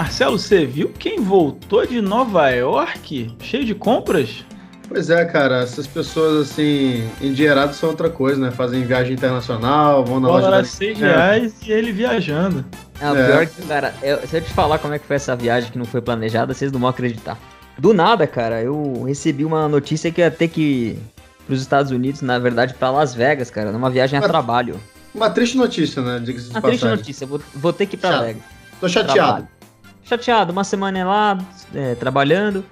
Marcelo, você viu quem voltou de Nova York cheio de compras? Pois é, cara, essas pessoas assim, endinheiradas são outra coisa, né? Fazem viagem internacional, vão na Dólar loja. a 6 reais e ele viajando. É, o É. pior que, cara, eu- se eu te falar como é que foi essa viagem que não foi planejada, vocês não vão acreditar. Do nada, cara, eu recebi uma notícia que ia ter que ir pros Estados Unidos, na verdade, pra Las Vegas, cara, numa viagem a trabalho. Uma triste notícia, né? Uma triste notícia, vou, vou ter que ir pra Chato. Vegas. Tô chateado. Trabalho. Chateado, uma semana lá, é, trabalhando.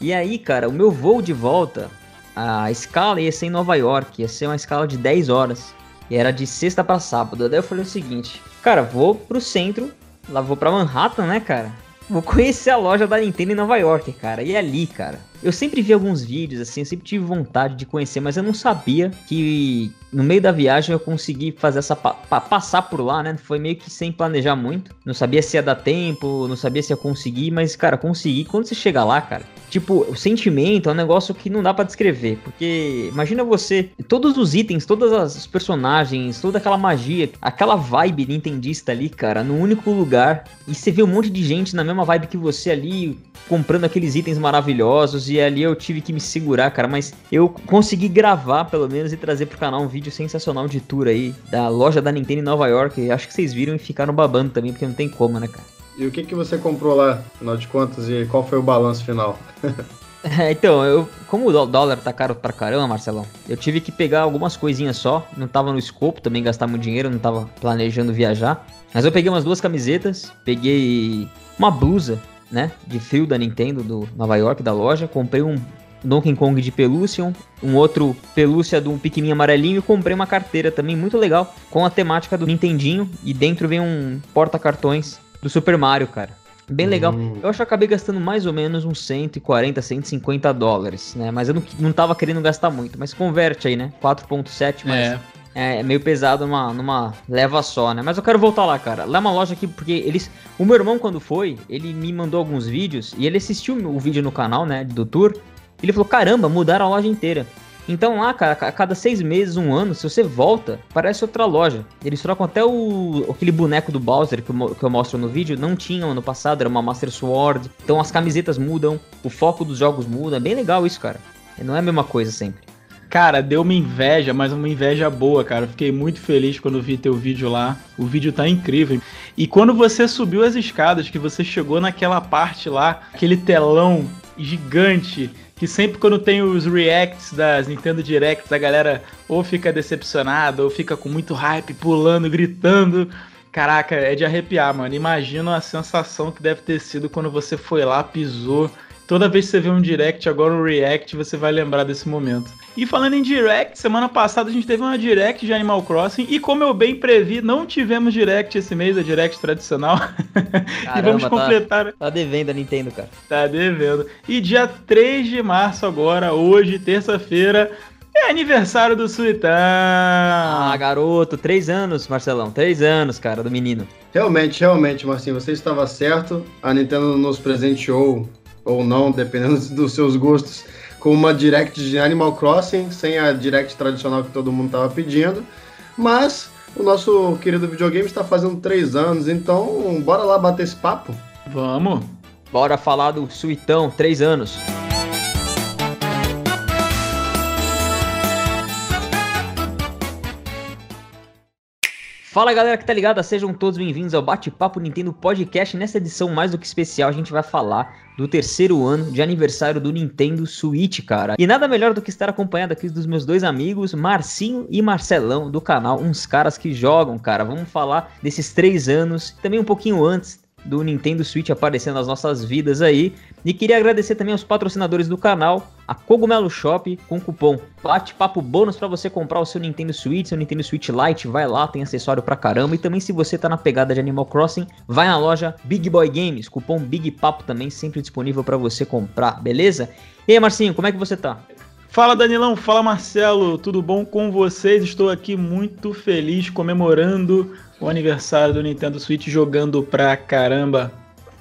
E aí, cara, o meu voo de volta, a escala ia ser em Nova York, ia ser uma escala de 10 horas. E era de sexta pra sábado. Daí eu falei o seguinte, cara, vou pro centro, lá vou pra Manhattan, né, cara? Vou conhecer a loja da Nintendo em Nova York, cara. E ali, cara. Eu sempre vi alguns vídeos, assim, eu sempre tive vontade de conhecer, mas eu não sabia que no meio da viagem eu consegui fazer essa. Pa pa- passar por lá, né? Foi meio que sem planejar muito. Não sabia se ia dar tempo, não sabia se ia conseguir, mas, cara, consegui. Quando você chega lá, cara, tipo, o sentimento é um negócio que não dá pra descrever. Porque imagina você, todos os itens, todos os personagens, toda aquela magia, aquela vibe nintendista ali, cara, no único lugar. E você vê um monte de gente na mesma vibe que você ali, comprando aqueles itens maravilhosos. E ali eu tive que me segurar, cara. Mas eu consegui gravar, pelo menos, e trazer pro canal um vídeo sensacional de tour aí da loja da Nintendo em Nova York. Acho que vocês viram e ficaram babando também, porque não tem como, né, cara? E o que, que você comprou lá, afinal de contas, e qual foi o balanço final? É, então, eu, como o dó- dólar tá caro pra caramba, Marcelão, eu tive que pegar algumas coisinhas só. Não tava no escopo também gastar muito dinheiro, não tava planejando viajar. Mas eu peguei umas duas camisetas, peguei uma blusa, né, de frio da Nintendo do Nova York, da loja. Comprei um Donkey Kong de pelúcia, um, um outro pelúcia de um pequenininho amarelinho e comprei uma carteira também muito legal, com a temática do Nintendinho. E dentro vem um porta-cartões do Super Mario, cara. Bem legal. Hum. Eu acho que eu acabei gastando mais ou menos uns 140, 150 dólares, né? Mas eu não, não tava querendo gastar muito. Mas converte aí, né? 4.7, mas É. é, é meio pesado numa, numa leva só, né? Mas eu quero voltar lá, cara. Lá é uma loja que, porque eles... O meu irmão, quando foi, ele me mandou alguns vídeos e ele assistiu o vídeo no canal, né? Do tour. Ele falou, caramba, mudaram a loja inteira. Então lá, cara, a cada seis meses, um ano, se você volta, parece outra loja. Eles trocam até o aquele boneco do Bowser que eu, que eu mostro no vídeo, não tinham ano passado, era uma Master Sword. Então as camisetas mudam, o foco dos jogos muda. É bem legal isso, cara. Não é a mesma coisa sempre. Cara, deu uma inveja, mas uma inveja boa, cara. Fiquei muito feliz quando vi teu vídeo lá. O vídeo tá incrível. E quando você subiu as escadas, que você chegou naquela parte lá, aquele telão gigante, que sempre quando tem os reacts das Nintendo Directs, a galera ou fica decepcionada, ou fica com muito hype, pulando, gritando. Caraca, é de arrepiar, mano. Imagina a sensação que deve ter sido quando você foi lá, pisou. Toda vez que você vê um direct, agora um react, você vai lembrar desse momento. E falando em direct, semana passada a gente teve uma direct de Animal Crossing e como eu bem previ, não tivemos direct esse mês, a direct tradicional. e vamos Caramba, tá, completar, tá devendo a Nintendo, cara. tá devendo. E dia 3 de março agora, hoje, terça-feira, é aniversário do Suitão. Ah, garoto, três anos, Marcelão. Três anos, cara, do menino. Realmente, realmente, Marcinho, você estava certo. A Nintendo nos presenteou, ou não, dependendo dos seus gostos, com uma Direct de Animal Crossing, sem a Direct tradicional que todo mundo estava pedindo. Mas o nosso querido videogame está fazendo três anos, então bora lá bater esse papo. Vamos. Bora falar do Suitão, três anos. Fala galera que tá ligada, sejam todos bem-vindos ao Bate-Papo Nintendo Podcast. Nessa edição mais do que especial, a gente vai falar do terceiro ano de aniversário do Nintendo Switch, cara. E nada melhor do que estar acompanhado aqui dos meus dois amigos, Marcinho e Marcelão, do canal Uns Caras que Jogam, cara. Vamos falar desses três anos, também um pouquinho antes do Nintendo Switch aparecendo nas nossas vidas aí. E queria agradecer também aos patrocinadores do canal, a Cogumelo Shop, com cupom Bate-Papo Bônus para você comprar o seu Nintendo Switch, seu Nintendo Switch Lite, vai lá, tem acessório pra caramba. E também se você tá na pegada de Animal Crossing, vai na loja Big Boy Games, cupom Big Papo também sempre disponível para você comprar, beleza? E aí, Marcinho, como é que você tá? Fala Danilão, fala Marcelo, tudo bom com vocês? Estou aqui muito feliz comemorando o aniversário do Nintendo Switch jogando pra caramba.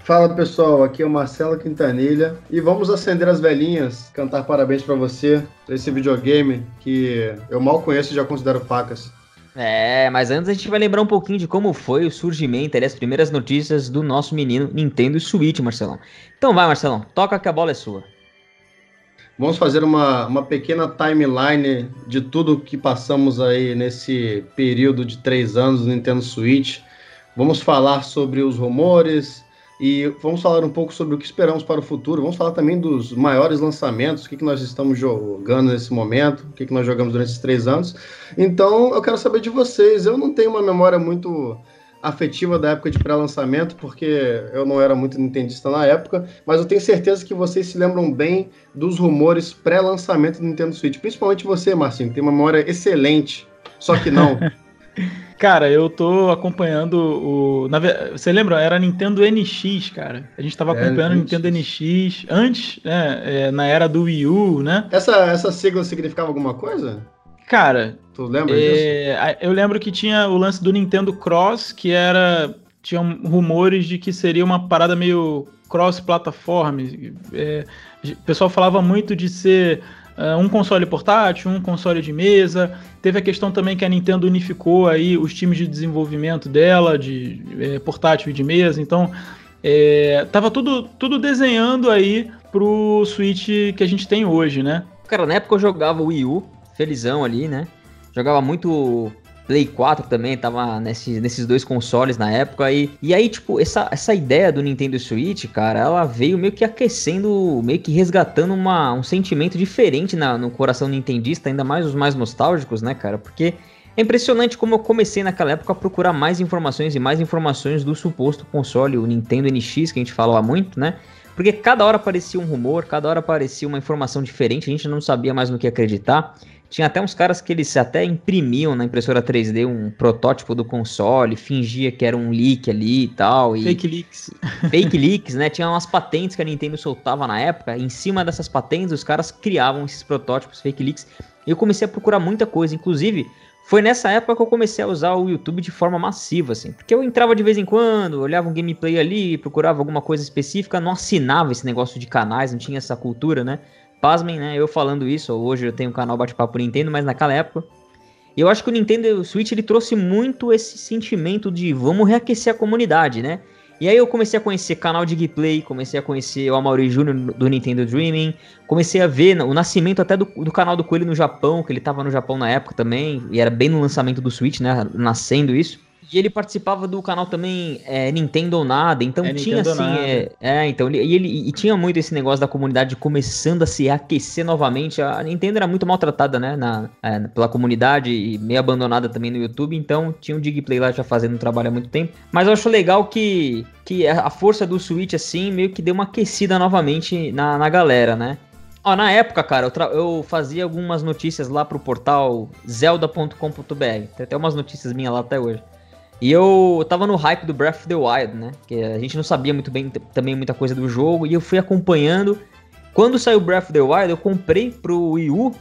Fala pessoal, aqui é o Marcelo Quintanilha e vamos acender as velhinhas, cantar parabéns pra você, pra esse videogame que eu mal conheço e já considero pacas. É, mas antes a gente vai lembrar um pouquinho de como foi o surgimento, ali, as primeiras notícias do nosso menino Nintendo Switch, Marcelão. Então vai, Marcelão, toca que a bola é sua. Vamos fazer uma, uma pequena timeline de tudo que passamos aí nesse período de três anos do Nintendo Switch. Vamos falar sobre os rumores e vamos falar um pouco sobre o que esperamos para o futuro. Vamos falar também dos maiores lançamentos, o que, que nós estamos jogando nesse momento, o que, que nós jogamos durante esses três anos. Então, eu quero saber de vocês. Eu não tenho uma memória muito afetiva da época de pré-lançamento, porque eu não era muito nintendista na época, mas eu tenho certeza que vocês se lembram bem dos rumores pré-lançamento do Nintendo Switch. Principalmente você, Marcinho, tem uma memória excelente, só que não. Cara, eu tô acompanhando o. Na... Você lembra? Era Nintendo NX, cara. A gente tava é, acompanhando o Nintendo NX antes, né? É, na era do Wii U, né? Essa, essa sigla significava alguma coisa? Cara, tu lembra é, disso? Eu lembro que tinha o lance do Nintendo Cross, que era. Tinham rumores de que seria uma parada meio cross-plataforma. É, o pessoal falava muito de ser uh, um console portátil, um console de mesa. Teve a questão também que a Nintendo unificou aí os times de desenvolvimento dela, de é, portátil e de mesa. Então, é, tava tudo, tudo desenhando aí pro Switch que a gente tem hoje, né? Cara, na época eu jogava o Wii U, felizão ali, né? Jogava muito Play 4 também, tava nesse, nesses dois consoles na época. E, e aí, tipo, essa, essa ideia do Nintendo Switch, cara, ela veio meio que aquecendo, meio que resgatando uma, um sentimento diferente na, no coração nintendista, ainda mais os mais nostálgicos, né, cara? Porque é impressionante como eu comecei naquela época a procurar mais informações e mais informações do suposto console, o Nintendo NX, que a gente falava muito, né? Porque cada hora aparecia um rumor, cada hora aparecia uma informação diferente, a gente não sabia mais no que acreditar. Tinha até uns caras que eles até imprimiam na impressora 3D um protótipo do console, fingia que era um leak ali e tal. E fake leaks. Fake leaks, né? Tinha umas patentes que a Nintendo soltava na época. Em cima dessas patentes, os caras criavam esses protótipos fake leaks. E eu comecei a procurar muita coisa. Inclusive, foi nessa época que eu comecei a usar o YouTube de forma massiva, assim. Porque eu entrava de vez em quando, olhava um gameplay ali, procurava alguma coisa específica, não assinava esse negócio de canais, não tinha essa cultura, né? Pasmem, né? Eu falando isso, hoje eu tenho um canal Bate-Papo Nintendo, mas naquela época. E eu acho que o Nintendo Switch ele trouxe muito esse sentimento de vamos reaquecer a comunidade, né? E aí eu comecei a conhecer canal de gameplay, comecei a conhecer o Amaury Jr. do Nintendo Dreaming, comecei a ver o nascimento até do, do, canal do Coelho no Japão, que ele tava no Japão na época também, e era bem no lançamento do Switch, né? Nascendo isso. E ele participava do canal também é, Nintendo ou Nada, então é, tinha Nintendo assim. É, é, então, e ele e tinha muito esse negócio da comunidade começando a se aquecer novamente. A Nintendo era muito maltratada, né, na, é, pela comunidade e meio abandonada também no YouTube, então tinha um Digplay lá já fazendo um trabalho há muito tempo. Mas eu acho legal que, que a força do Switch, assim, meio que deu uma aquecida novamente na, na galera, né? Ó, na época, cara, eu, eu, fazia algumas notícias lá pro portal zelda.com.br. Tem até umas notícias minhas lá até hoje. E eu tava no hype do Breath of the Wild, né? Que a gente não sabia muito bem também muita coisa do jogo. E eu fui acompanhando. Quando saiu Breath of the Wild, eu comprei pro Wii U.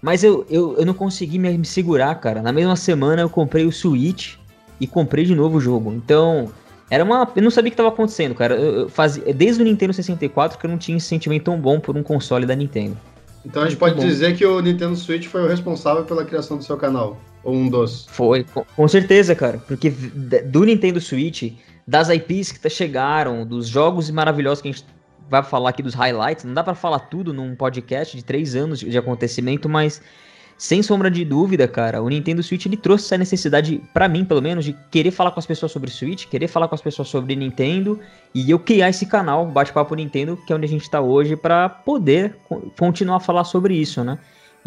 Mas eu, eu, eu não consegui me, me segurar, cara. Na mesma semana eu comprei o Switch e comprei de novo o jogo. Então, era uma. Eu não sabia o que estava acontecendo, cara. Eu, eu fazia, desde o Nintendo 64 que eu não tinha esse sentimento tão bom por um console da Nintendo. Então a gente pode bom. dizer que o Nintendo Switch foi o responsável pela criação do seu canal. Ou um dos? Foi, com, certeza, cara. Porque do Nintendo Switch, das IPs que chegaram, dos jogos maravilhosos que a gente vai falar aqui dos highlights, não dá para falar tudo num podcast de três anos de, de acontecimento, mas sem sombra de dúvida, cara, o Nintendo Switch ele trouxe essa necessidade, para mim pelo menos, de querer falar com as pessoas sobre Switch, querer falar com as pessoas sobre Nintendo e eu criar esse canal, Bate-Papo Nintendo, que é onde a gente tá hoje, para poder continuar a falar sobre isso, né?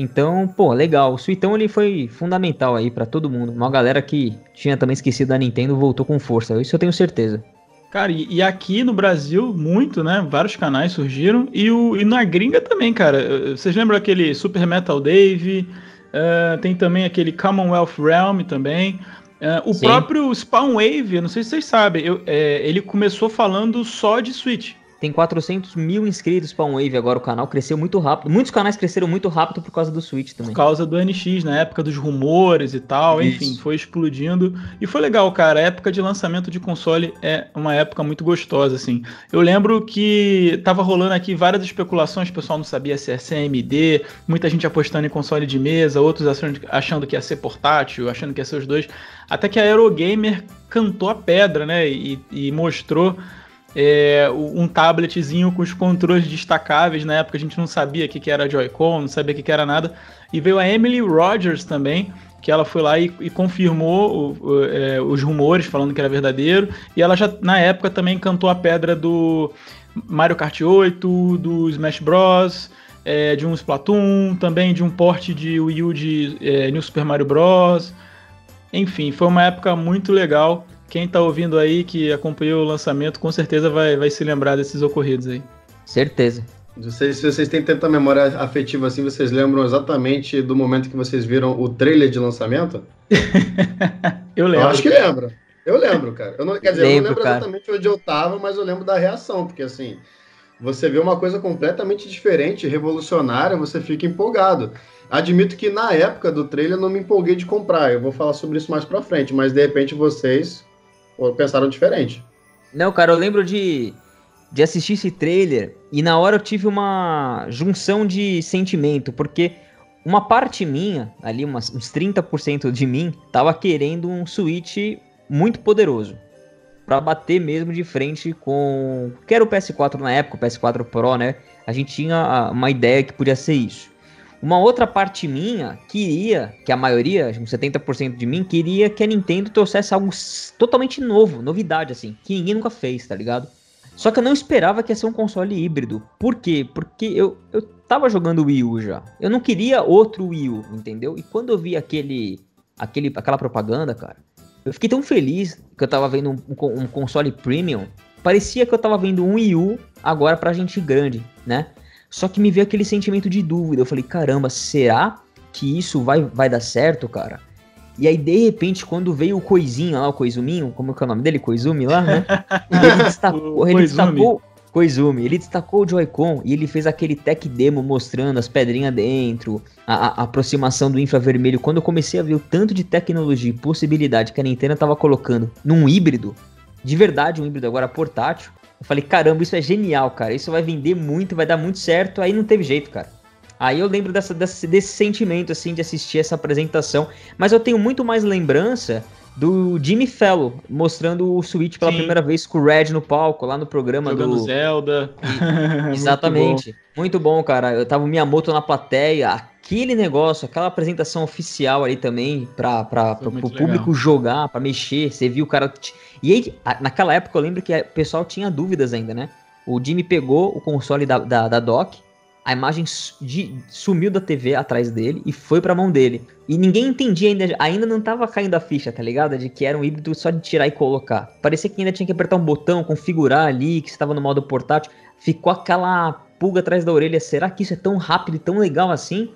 Então, pô, legal. O Suitão ele foi fundamental aí para todo mundo. Uma galera que tinha também esquecido da Nintendo voltou com força. Isso eu tenho certeza. Cara, e, e aqui no Brasil, muito, né? Vários canais surgiram. E, o, e na gringa também, cara. Vocês lembram aquele Super Metal Dave? Uh, tem também aquele Commonwealth Realm também. Uh, o Sim. próprio Spawn Wave, eu não sei se vocês sabem, eu, é, ele começou falando só de Switch. Tem 400 mil inscritos para um Wave agora o canal, cresceu muito rápido. Muitos canais cresceram muito rápido por causa do Switch também. Por causa do NX, na época dos rumores e tal, Isso. enfim, foi explodindo. E foi legal, cara. A época de lançamento de console é uma época muito gostosa, assim. Eu lembro que tava rolando aqui várias especulações, o pessoal não sabia se é CMD, muita gente apostando em console de mesa, outros achando que ia ser portátil, achando que ia ser os dois. Até que a Eurogamer cantou a pedra, né? E, e mostrou é, um tabletzinho com os controles destacáveis. Na época a gente não sabia o que, que era Joy-Con, não sabia o que, que era nada. E veio a Emily Rogers também, que ela foi lá e, e confirmou o, o, é, os rumores, falando que era verdadeiro. E ela já, na época, também cantou a pedra do Mario Kart 8, do Smash Bros., é, de um Splatoon, também de um porte de Wii U de é, New Super Mario Bros. Enfim, foi uma época muito legal quem tá ouvindo aí, que acompanhou o lançamento, com certeza vai, vai se lembrar desses ocorridos aí. Certeza. Vocês, se vocês têm tanta memória afetiva assim, vocês lembram exatamente do momento que vocês viram o trailer de lançamento? eu lembro. Eu acho que lembro. Eu lembro, cara. Eu não, quer dizer, lembro, eu não lembro cara. exatamente onde eu tava, mas eu lembro da reação, porque assim, você vê uma coisa completamente diferente, revolucionária, você fica empolgado. Admito que na época do trailer eu não me empolguei de comprar. Eu vou falar sobre isso mais pra frente, mas de repente vocês ou pensaram diferente? Não, cara, eu lembro de, de assistir esse trailer e na hora eu tive uma junção de sentimento, porque uma parte minha, ali umas, uns 30% de mim, tava querendo um Switch muito poderoso. para bater mesmo de frente com. Que era o PS4 na época, o PS4 Pro, né? A gente tinha uma ideia que podia ser isso. Uma outra parte minha queria, que a maioria, uns 70% de mim, queria que a Nintendo trouxesse algo totalmente novo, novidade, assim, que ninguém nunca fez, tá ligado? Só que eu não esperava que ia ser um console híbrido. Por quê? Porque eu, eu tava jogando Wii U já. Eu não queria outro Wii U, entendeu? E quando eu vi aquele, aquele, aquela propaganda, cara, eu fiquei tão feliz que eu tava vendo um, um, console premium. Parecia que eu tava vendo um Wii U agora pra gente grande, né? Só que me veio aquele sentimento de dúvida. Eu falei, caramba, será que isso vai, vai dar certo, cara? E aí, de repente, quando veio o Coisinho lá, o Coizuminho, como que é o nome dele? Coizumi lá, né? ele destacou, ele destacou Koizumi, ele destacou o Joy-Con e ele fez aquele tech demo mostrando as pedrinhas dentro, a, a, aproximação do infravermelho. Quando eu comecei a ver o tanto de tecnologia e possibilidade que a Nintendo tava colocando num híbrido, de verdade um híbrido agora portátil, eu falei, caramba, isso é genial, cara. Isso vai vender muito, vai dar muito certo. Aí não teve jeito, cara. Aí eu lembro dessa, desse, desse sentimento, assim, de assistir essa apresentação. Mas eu tenho muito mais lembrança do Jimmy Fellow mostrando o Switch pela Sim. primeira vez com o Red no palco, lá no programa Jogando do. Zelda. E, exatamente. muito, bom. muito bom, cara. Eu tava Miyamoto na plateia. Aquele negócio, aquela apresentação oficial ali também, pra, pra, pra, pro público jogar, pra mexer. Você viu o cara. E aí, naquela época eu lembro que o pessoal tinha dúvidas ainda, né? O Jimmy pegou o console da, da, da Doc, a imagem de, sumiu da TV atrás dele e foi pra mão dele. E ninguém entendia ainda, ainda não tava caindo a ficha, tá ligado? De que era um híbrido só de tirar e colocar. Parecia que ainda tinha que apertar um botão, configurar ali, que estava no modo portátil. Ficou aquela pulga atrás da orelha. Será que isso é tão rápido e tão legal assim?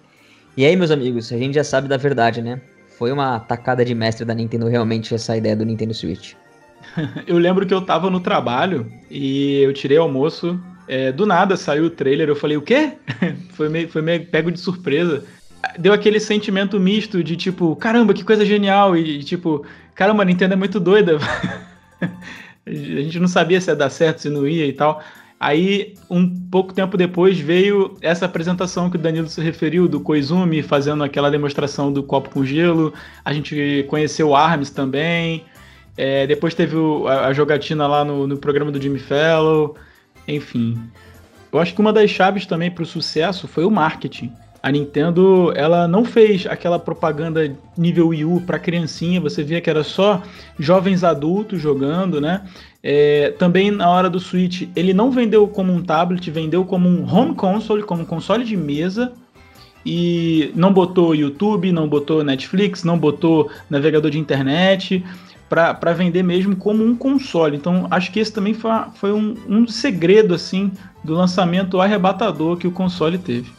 E aí, meus amigos, a gente já sabe da verdade, né? Foi uma tacada de mestre da Nintendo realmente essa ideia do Nintendo Switch. eu lembro que eu tava no trabalho e eu tirei almoço. É, do nada saiu o trailer, eu falei, o quê? foi, meio, foi meio pego de surpresa. Deu aquele sentimento misto de tipo, caramba, que coisa genial! E tipo, caramba, a Nintendo é muito doida. a gente não sabia se ia dar certo, se não ia e tal. Aí, um pouco tempo depois, veio essa apresentação que o Danilo se referiu, do Koizumi fazendo aquela demonstração do copo com gelo. A gente conheceu o Arms também. É, depois teve o, a, a, jogatina lá no, no, programa do Jimmy Fellow. Enfim. Eu acho que uma das chaves também para o sucesso foi o marketing. A Nintendo, ela não fez aquela propaganda nível Wii U para criancinha, você via que era só jovens adultos jogando, né? É, também na hora do Switch, ele não vendeu como um tablet, vendeu como um home console, como um console de mesa, e não botou YouTube, não botou Netflix, não botou navegador de internet para vender mesmo como um console. Então, acho que esse também foi, foi um, um segredo assim do lançamento arrebatador que o console teve.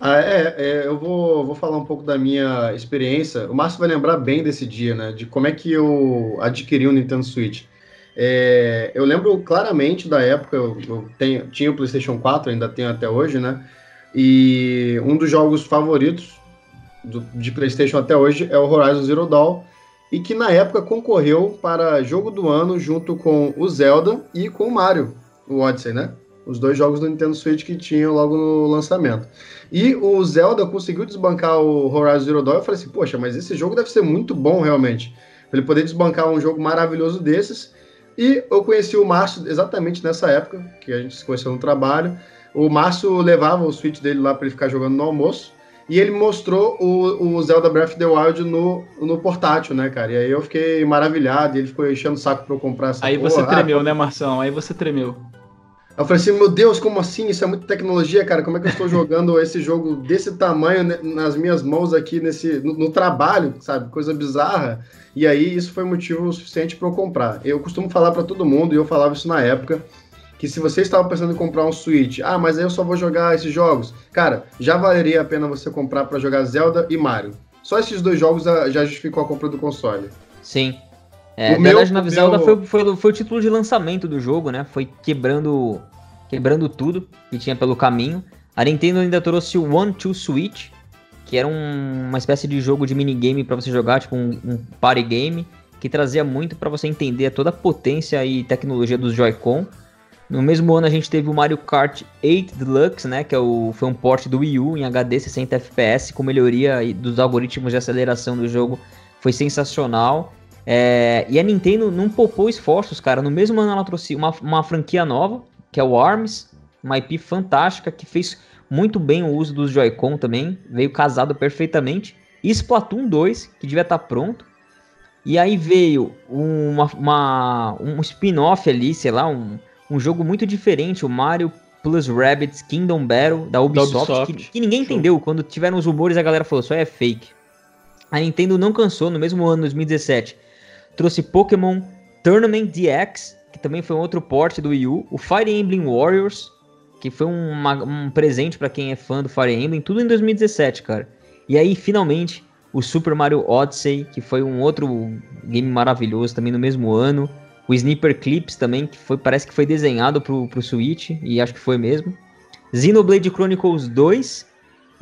Ah, é, é, eu vou, vou falar um pouco da minha experiência. O Márcio vai lembrar bem desse dia, né? De como é que eu adquiri o Nintendo Switch. É, eu lembro claramente da época, eu, eu tenho, tinha o PlayStation 4, ainda tenho até hoje, né? E um dos jogos favoritos do, de PlayStation até hoje é o Horizon Zero Dawn, e que na época concorreu para jogo do ano junto com o Zelda e com o Mario, o Odyssey, né? Os dois jogos do Nintendo Switch que tinham logo no lançamento. E o Zelda conseguiu desbancar o Horizon Zero Dawn. Eu falei assim, poxa, mas esse jogo deve ser muito bom realmente. Pra ele poder desbancar um jogo maravilhoso desses. E eu conheci o Márcio exatamente nessa época, que a gente se conheceu no trabalho. O Márcio levava o Switch dele lá para ele ficar jogando no almoço. E ele mostrou o, o Zelda Breath of the Wild no, no portátil, né, cara? E aí eu fiquei maravilhado, e ele ficou enchendo o saco pra eu comprar essa Aí porra. você tremeu, ah, né, Marção? Aí você tremeu. Eu falei assim, meu Deus, como assim? Isso é muita tecnologia, cara. Como é que eu estou jogando esse jogo desse tamanho nas minhas mãos aqui nesse no, no trabalho, sabe? Coisa bizarra. E aí isso foi motivo suficiente para eu comprar. Eu costumo falar para todo mundo, e eu falava isso na época, que se você estava pensando em comprar um Switch, ah, mas aí eu só vou jogar esses jogos. Cara, já valeria a pena você comprar para jogar Zelda e Mario. Só esses dois jogos já justificou a compra do console. Sim. É, o The Legend Zelda meu... foi, foi, foi, o título de lançamento do jogo, né? Foi quebrando, quebrando tudo que tinha pelo caminho. A Nintendo ainda trouxe o One Two Switch, que era um, uma espécie de jogo de minigame para você jogar, tipo um, um, party game, que trazia muito para você entender toda a potência e tecnologia dos Joy-Con. No mesmo ano a gente teve o Mario Kart 8 Deluxe, né, que é o, foi um port do Wii U em HD 60 FPS com melhoria dos algoritmos de aceleração do jogo, foi sensacional. É, e a Nintendo não poupou esforços, cara. No mesmo ano ela trouxe uma, uma franquia nova, que é o ARMS, uma IP fantástica, que fez muito bem o uso dos Joy-Con também, veio casado perfeitamente. E Splatoon 2, que devia estar tá pronto. E aí veio uma, uma um spin-off ali, sei lá, um, um jogo muito diferente, o Mario Plus Rabbids Kingdom Battle da Ubisoft, da Ubisoft. Que, que, ninguém Show. entendeu. Quando tiveram os rumores, a galera falou, só é fake. A Nintendo não cansou, no mesmo ano, 2017, trouxe Pokémon Tournament DX, que também foi um outro porte do Wii U, o Fire Emblem Warriors, que foi uma, um presente para quem é fã do Fire Emblem, tudo em 2017, cara. E aí, finalmente, o Super Mario Odyssey, que foi um outro game maravilhoso também no mesmo ano. O Sniper Clips também, que foi, parece que foi desenhado pro, pro Switch, e acho que foi mesmo. Xenoblade Chronicles 2,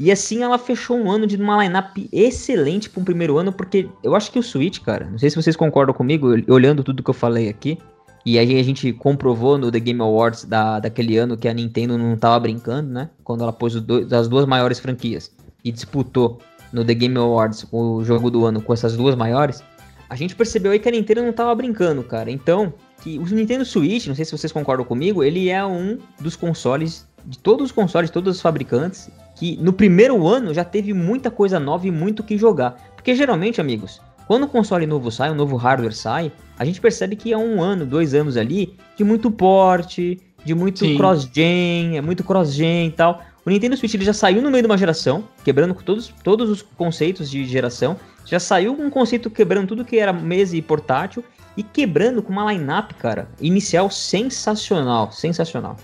e assim ela fechou um ano de uma lineup excelente para um primeiro ano, porque eu acho que o Switch, cara, não sei se vocês concordam comigo, olhando tudo que eu falei aqui, e aí a gente comprovou no The Game Awards da, daquele ano que a Nintendo não tava brincando, né? Quando ela pôs do, as duas maiores franquias e disputou no The Game Awards o jogo do ano com essas duas maiores, a gente percebeu aí que a Nintendo não tava brincando, cara. Então, que o Nintendo Switch, não sei se vocês concordam comigo, ele é um dos consoles, de todos os consoles, de todos os fabricantes, que no primeiro ano já teve muita coisa nova e muito que jogar. Porque geralmente, amigos, quando um console novo sai, um novo hardware sai, a gente percebe que é um ano, dois anos ali de muito porte, de muito cross-gen, é muito cross-gen e tal. O Nintendo Switch ele já saiu no meio de uma geração, quebrando todos, todos os conceitos de geração. Já saiu um conceito quebrando tudo que era mesa e portátil e quebrando com uma lineup, cara, inicial sensacional, sensacional.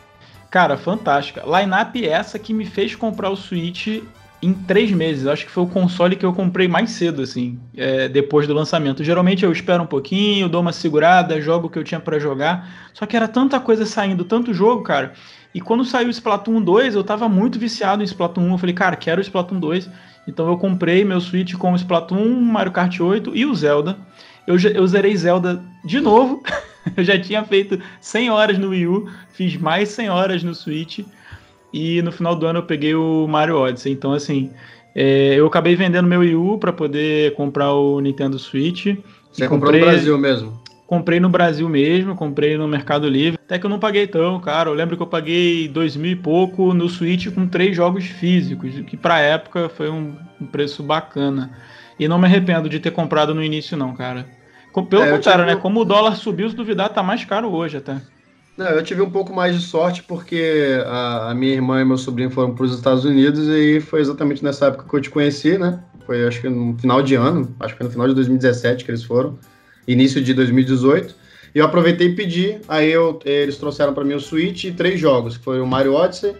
Cara, fantástica. Lineup essa que me fez comprar o Switch em três meses. Acho que foi o console que eu comprei mais cedo, assim, é, depois do lançamento. Geralmente eu espero um pouquinho, dou uma segurada, jogo o que eu tinha para jogar. Só que era tanta coisa saindo, tanto jogo, cara. E quando saiu o Splatoon 2, eu tava muito viciado em Splatoon 1. Eu falei, cara, quero o Splatoon 2. Então eu comprei meu Switch com o Splatoon, Mario Kart 8 e o Zelda. Eu, eu zerei Zelda de novo. eu já tinha feito 100 horas no Wii U, fiz mais 100 horas no Switch. E no final do ano eu peguei o Mario Odyssey. Então, assim, é, eu acabei vendendo meu Wii U para poder comprar o Nintendo Switch. Você comprou comprei, no Brasil mesmo? Comprei no Brasil mesmo, comprei no Mercado Livre. Até que eu não paguei tão, cara. Eu lembro que eu paguei dois mil e pouco no Switch com três jogos físicos, que pra época foi um, um preço bacana. E não me arrependo de ter comprado no início, não, cara. Pelo é, contrário, tive... né? Como o dólar subiu, se duvidar, tá mais caro hoje até. Não, eu tive um pouco mais de sorte porque a, a minha irmã e meu sobrinho foram para os Estados Unidos e foi exatamente nessa época que eu te conheci, né? Foi acho que no final de ano, acho que no final de 2017 que eles foram, início de 2018. E eu aproveitei e pedi, aí eu, eles trouxeram para mim o Switch e três jogos, que foi o Mario Odyssey,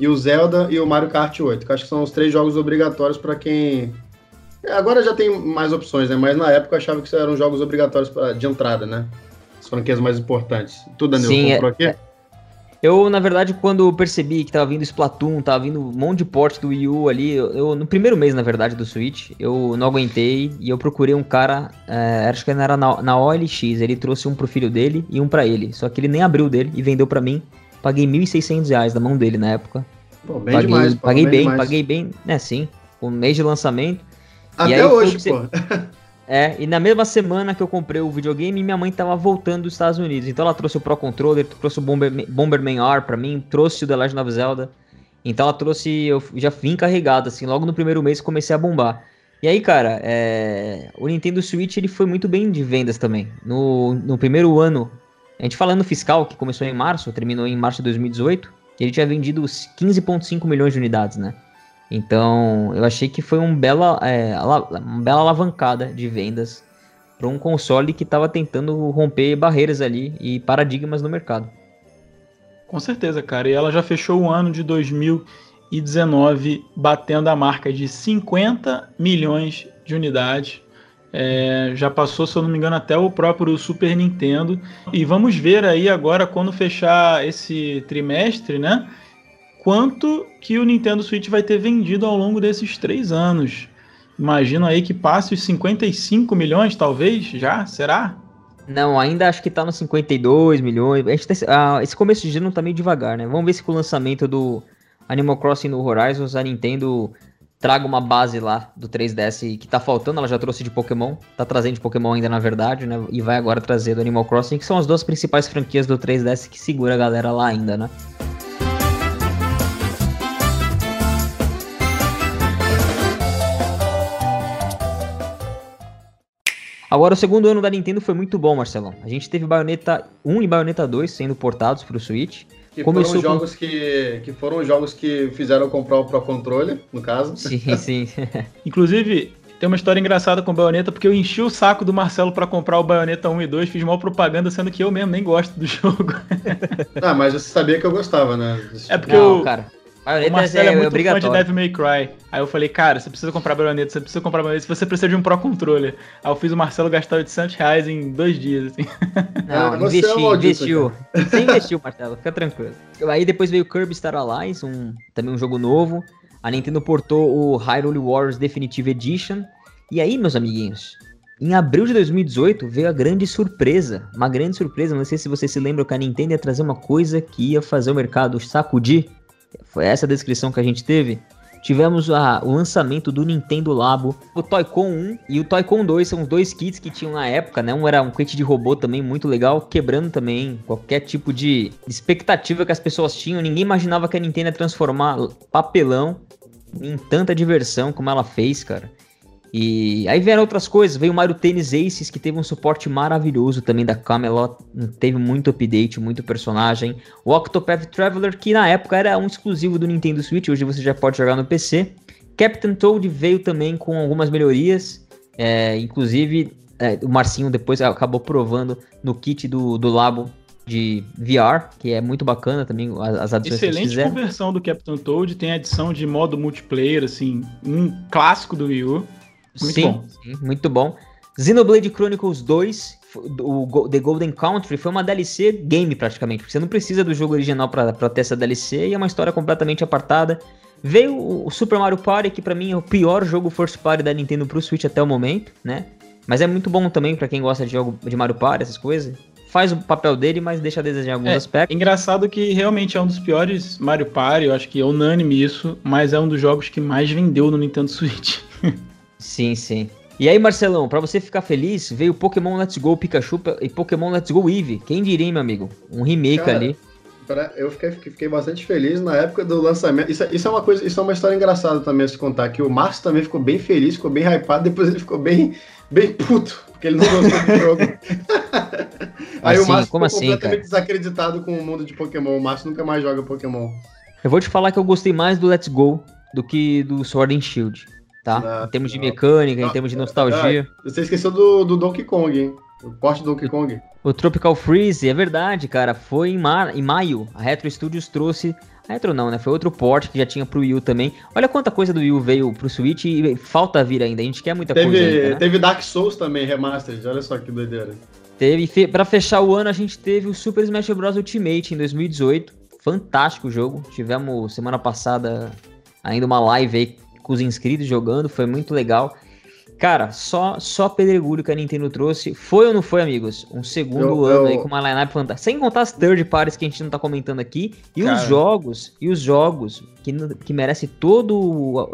e o Zelda e o Mario Kart 8, que acho que são os três jogos obrigatórios para quem Agora já tem mais opções, né? Mas na época eu achava que eram jogos obrigatórios pra, de entrada, né? as franquias mais importantes. Tu, Danilo, Sim, comprou é- aqui? Eu, na verdade, quando percebi que tava vindo Splatoon, tava vindo um monte de porte do Wii U ali, eu, eu- no primeiro mês, na verdade, do Switch, eu não aguentei e eu procurei um cara, é, acho que era na, na OLX, ele trouxe um pro filho dele e um pra ele, só que ele nem abriu dele e vendeu pra mim, paguei 1.600 reais na mão dele na época. Pô, bem paguei, demais. pô, paguei bem, demais. paguei bem, né, sim, um mês de lançamento. E Até aí hoje, pô. É, e na mesma semana que eu comprei o videogame, minha mãe tava voltando dos Estados Unidos. Então ela trouxe o Pro Controller, trouxe o Bomberman, Bomberman R pra mim, trouxe o The Legend of Zelda. Então ela trouxe, eu já vim carregado, assim, logo no primeiro mês comecei a bombar. E aí, cara, é, o Nintendo Switch ele foi muito bem de vendas também. No, no primeiro ano, a gente falando fiscal, que começou em março, terminou em março de 2018, ele tinha vendido os 15,5 milhões de unidades, né? Então, eu achei que foi um bela, é, uma bela alavancada de vendas para um console que estava tentando romper barreiras ali e paradigmas no mercado. Com certeza, cara. E ela já fechou o ano de 2019 batendo a marca de 50 milhões de unidades. É, já passou, se eu não me engano, até o próprio Super Nintendo. E vamos ver aí agora, quando fechar esse trimestre, né? Quanto que o Nintendo Switch vai ter vendido ao longo desses três anos. Imagino aí que passe os 55 milhões, talvez, já? Será? Não, ainda acho que tá nos 52 milhões. Tá- ah, esse começo de ano tá meio devagar, né? Vamos ver se com o lançamento do Animal Crossing no Horizons a Nintendo traga uma base lá do 3DS que tá faltando. Ela já trouxe de Pokémon, tá trazendo de Pokémon ainda na verdade, né? E vai agora trazer do Animal Crossing, que são as duas principais franquias do 3DS que segura a galera lá ainda, né? Agora, o segundo ano da Nintendo foi muito bom, Marcelão. A gente teve Bayonetta 1 e Bayonetta 2 sendo portados pro Switch. Que Começou foram com- jogos que, que foram jogos que fizeram eu comprar o Pro Controller, no caso. Sim, sim. Inclusive, tem uma história engraçada com o Bayonetta, porque eu enchi o saco do Marcelo pra comprar o Bayonetta 1 e 2, fiz mal propaganda, sendo que eu mesmo nem gosto do jogo. Ah, mas você sabia que eu gostava, né? É porque Não, eu- cara. O Marcelo é, é, muito fã de obrigatório. Devil May Cry. Aí eu falei, cara, você precisa comprar Bayonetta, você precisa comprar Bayonetta, você precisa de um Pro Controller. Aí eu fiz o Marcelo gastar 800 reais em dois dias, assim. Não, Ah, é investiu, maldito, investiu. Você investiu, Marcelo, fica tranquilo. Aí depois veio Kirby Star Allies, um, também um jogo novo. A Nintendo portou o Hyrule Warriors Definitive Edition. E aí, meus amiguinhos, em abril de 2018 veio a grande surpresa. Uma grande surpresa, não sei se você se lembra que a Nintendo ia trazer uma coisa que ia fazer o mercado sacudir. Foi essa a descrição que a gente teve. Tivemos a- o lançamento do Nintendo Labo, o Toy-Con 1 e o Toy-Con 2, são os dois kits que tinham na época, né? Um era um kit de robô também muito legal, quebrando também qualquer tipo de expectativa que as pessoas tinham. Ninguém imaginava que a Nintendo ia transformar papelão em tanta diversão como ela fez, cara. E aí vieram outras coisas, veio o Mario Tennis Aces, que teve um suporte maravilhoso também da Camelot, teve muito update, muito personagem. O Octopath Traveler, que na época era um exclusivo do Nintendo Switch, hoje você já pode jogar no PC. Captain Toad veio também com algumas melhorias, é, inclusive é, o Marcinho depois acabou provando no kit do, do Labo de VR, que é muito bacana também, as, adições que Excelente fizeram. conversão do Captain Toad, tem adição de modo multiplayer, assim, um clássico do Wii U. Muito sim, bom. sim, muito bom. Xenoblade Chronicles 2, f- o The Golden Country, foi uma DLC game praticamente, porque você não precisa do jogo original pra pra ter essa DLC e é uma história completamente apartada. Veio o Super Mario Party, que pra mim é o pior jogo first party da Nintendo pro Switch até o momento, né? Mas é muito bom também pra quem gosta de jogo de Mario Party, essas coisas. Faz o papel dele, mas deixa a desejar em alguns É, aspectos. Engraçado que realmente é um dos piores Mario Party, eu acho que é unânime isso, mas é um dos jogos que mais vendeu no Nintendo Switch. Sim, sim. E aí, Marcelão, pra você ficar feliz, veio Pokémon Let's Go Pikachu e Pokémon Let's Go Eevee. Quem diria, hein, meu amigo? Um remake Cara, ali. Pra- Eu fiquei, fiquei bastante feliz na época do lançamento. Isso, é- isso é uma coisa, isso é uma história engraçada também a se contar. Que o Márcio também ficou bem feliz, ficou bem hypado, depois ele ficou bem, bem puto, porque ele não gostou do jogo. Aí Assim, o Márcio ficou assim, completamente cara? desacreditado com o mundo de Pokémon. O Márcio nunca mais joga Pokémon. Eu vou te falar que eu gostei mais do Let's Go do que do Sword and Shield, tá? Não, em termos de não. mecânica, em Não, termos de é nostalgia. Você esqueceu do, do Donkey Kong, hein? O porte do Donkey Kong. O Tropical Freeze, é verdade, cara. Foi em, mar... em maio. A Retro Studios trouxe. A Retro não, né? Foi outro port que já tinha pro Wii U também. Olha quanta coisa do Wii U veio pro Switch e falta vir ainda. A gente quer muita coisa Teve, ainda, né? teve Dark Souls também, Remastered. Olha só que doideira. Teve, fe, para fechar o ano, a gente teve o Super Smash Bros. Ultimate em 2018. Fantástico jogo. Tivemos semana passada ainda uma live aí com os inscritos jogando, foi muito legal. Cara, só só pedregulho que a Nintendo trouxe. Foi ou não foi, amigos? Um segundo eu, ano eu... aí com uma lineup fantástica. Sem contar as third parties que a gente não tá comentando aqui. E Cara. os jogos, e os jogos que, que merece toda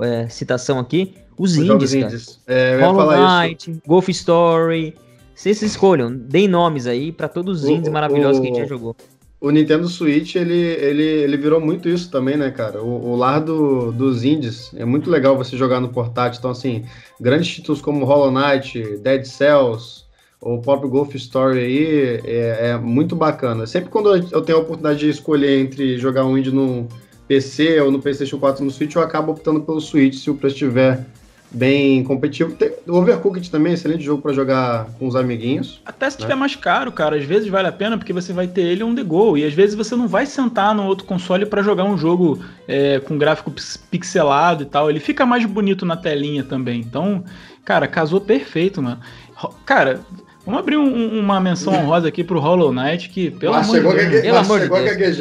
é, citação aqui, os, os indies, cara. Indies. É, Hollow Knight, Golf Story. Vocês escolham, deem nomes aí para todos os indies o, maravilhosos o, que a gente já jogou o Nintendo Switch, ele, ele, ele virou muito isso também, né, cara? O, o lar do, dos indies. É muito legal você jogar no portátil. Então, assim, grandes títulos como Hollow Knight, Dead Cells, o próprio Golf Story aí, é, é, muito bacana. Sempre quando eu tenho a oportunidade de escolher entre jogar um indie no PC ou no PlayStation 4 no Switch, eu acabo optando pelo Switch se o preço estiver bem competitivo. o Overcooked também é excelente jogo para jogar com os amiguinhos. Até se né? tiver mais caro, cara, às vezes vale a pena porque você vai ter ele on the go e às vezes você não vai sentar no outro console para jogar um jogo é, com gráfico pixelado e tal. Ele fica mais bonito na telinha também. Então, cara, casou perfeito, mano. Cara, Vamos abrir um, uma menção honrosa aqui pro Hollow Knight, que, pelo ah, amor de Deus. Pelo amor de Deus.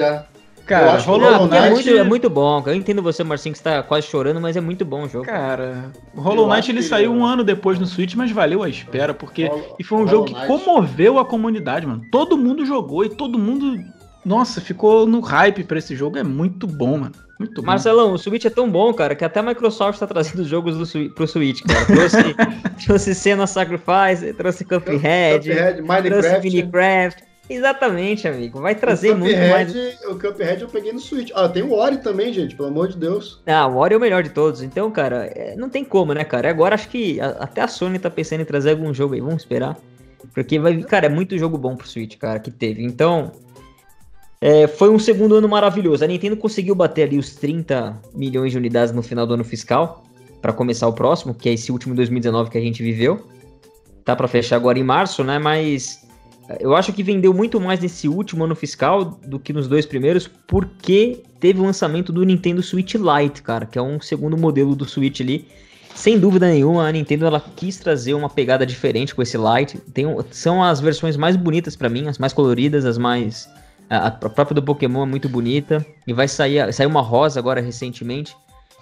Cara, Hollow Knight... é, muito, é muito bom. Eu entendo você, Marcinho, que está quase chorando, mas é muito bom o jogo. Cara, Hollow Knight ele saiu um ano depois no Switch, mas valeu a espera, porque Hollow, e foi um jogo que Knight. comoveu a comunidade, mano. Todo mundo jogou e todo mundo, nossa, ficou no hype para esse jogo. É muito bom, mano. Muito bom. Marcelão, o Switch é tão bom, cara, que até a Microsoft tá trazendo jogos do, pro Switch, cara. Trouxe, trouxe Senna Sacrifice, trouxe Cuphead, Cuphead Minecraft. trouxe Minecraft. Exatamente, amigo. Vai trazer muito mais. O Cuphead eu peguei no Switch. Ah, tem o Ori também, gente, pelo amor de Deus. Ah, o Ori é o melhor de todos. Então, cara, é, não tem como, né, cara? Agora acho que a, até a Sony tá pensando em trazer algum jogo aí. Vamos esperar. Porque vai, cara, é muito jogo bom pro Switch, cara, que teve. Então, é, foi um segundo ano maravilhoso. A Nintendo conseguiu bater ali os 30 milhões de unidades no final do ano fiscal para começar o próximo, que é esse último 2019 que a gente viveu. Tá para fechar agora em março, né? Mas eu acho que vendeu muito mais nesse último ano fiscal do que nos dois primeiros, porque teve o lançamento do Nintendo Switch Lite, cara, que é um segundo modelo do Switch ali. Sem dúvida nenhuma, a Nintendo ela quis trazer uma pegada diferente com esse Lite. Tem, são as versões mais bonitas para mim, as mais coloridas, as mais. A, a, própria do Pokémon é muito bonita. E vai sair, sair uma rosa agora recentemente.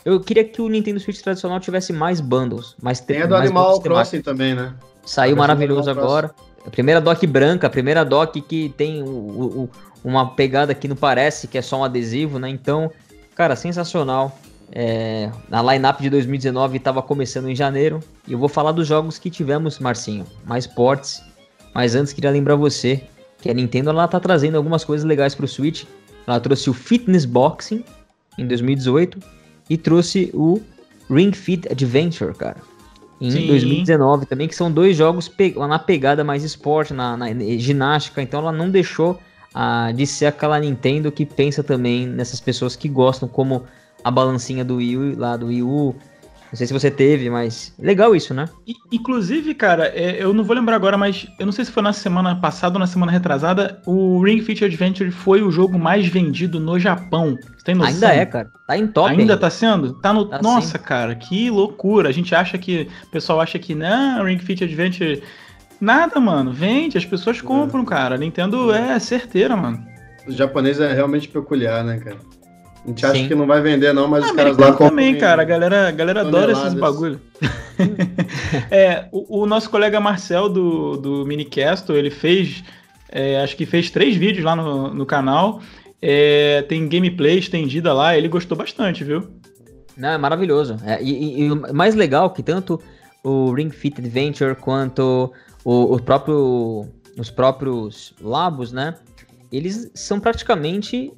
Eu queria que o Nintendo Switch tradicional tivesse mais bundles. Mais Tem a do Animal Crossing também, né? Saiu maravilhoso agora. A primeira dock branca, a primeira dock que tem o, o, uma pegada que não parece que é só um adesivo, né? Então, cara, sensacional. É, a lineup de 2019 estava começando em janeiro. E eu vou falar dos jogos que tivemos, Marcinho. Mais ports. Mas antes queria lembrar você que a Nintendo ela tá trazendo algumas coisas legais para o Switch. Ela trouxe o Fitness Boxing em 2018 e trouxe o Ring Fit Adventure, cara em Sim. 2019 também, que são dois jogos pe na pegada mais esporte, na, na, ginástica, então ela não deixou uh, de ser aquela Nintendo que pensa também nessas pessoas que gostam, como a balancinha do Wii lá do Wii U, não sei se você teve, mas legal isso, né? Inclusive, cara, é, eu não vou lembrar agora, mas eu não sei se foi na semana passada ou na semana retrasada, o Ring Fit Adventure foi o jogo mais vendido no Japão. Você tem noção? Ainda é, cara. Tá em top. Ainda, ainda. tá sendo? Tá no. Tá Nossa, sim. cara, que loucura. A gente acha que. O pessoal acha que, não, Ring Fit Adventure. Nada, mano. Vende, as pessoas compram, cara. A Nintendo é certeira, mano. O japonês é realmente peculiar, né, cara? A gente acha Sim. que não vai vender, não, mas ah, os caras lá também, cara. A galera, a galera adora esses bagulho. é, o, o, nosso colega Marcel do, do Minicast, ele fez. É, acho que fez três vídeos lá no, no canal. É, tem gameplay estendida lá, ele gostou bastante, viu? Não, é maravilhoso. É, e, e, o mais legal é que tanto o Ring Fit Adventure quanto o, o próprio, os próprios labos, né? Eles são praticamente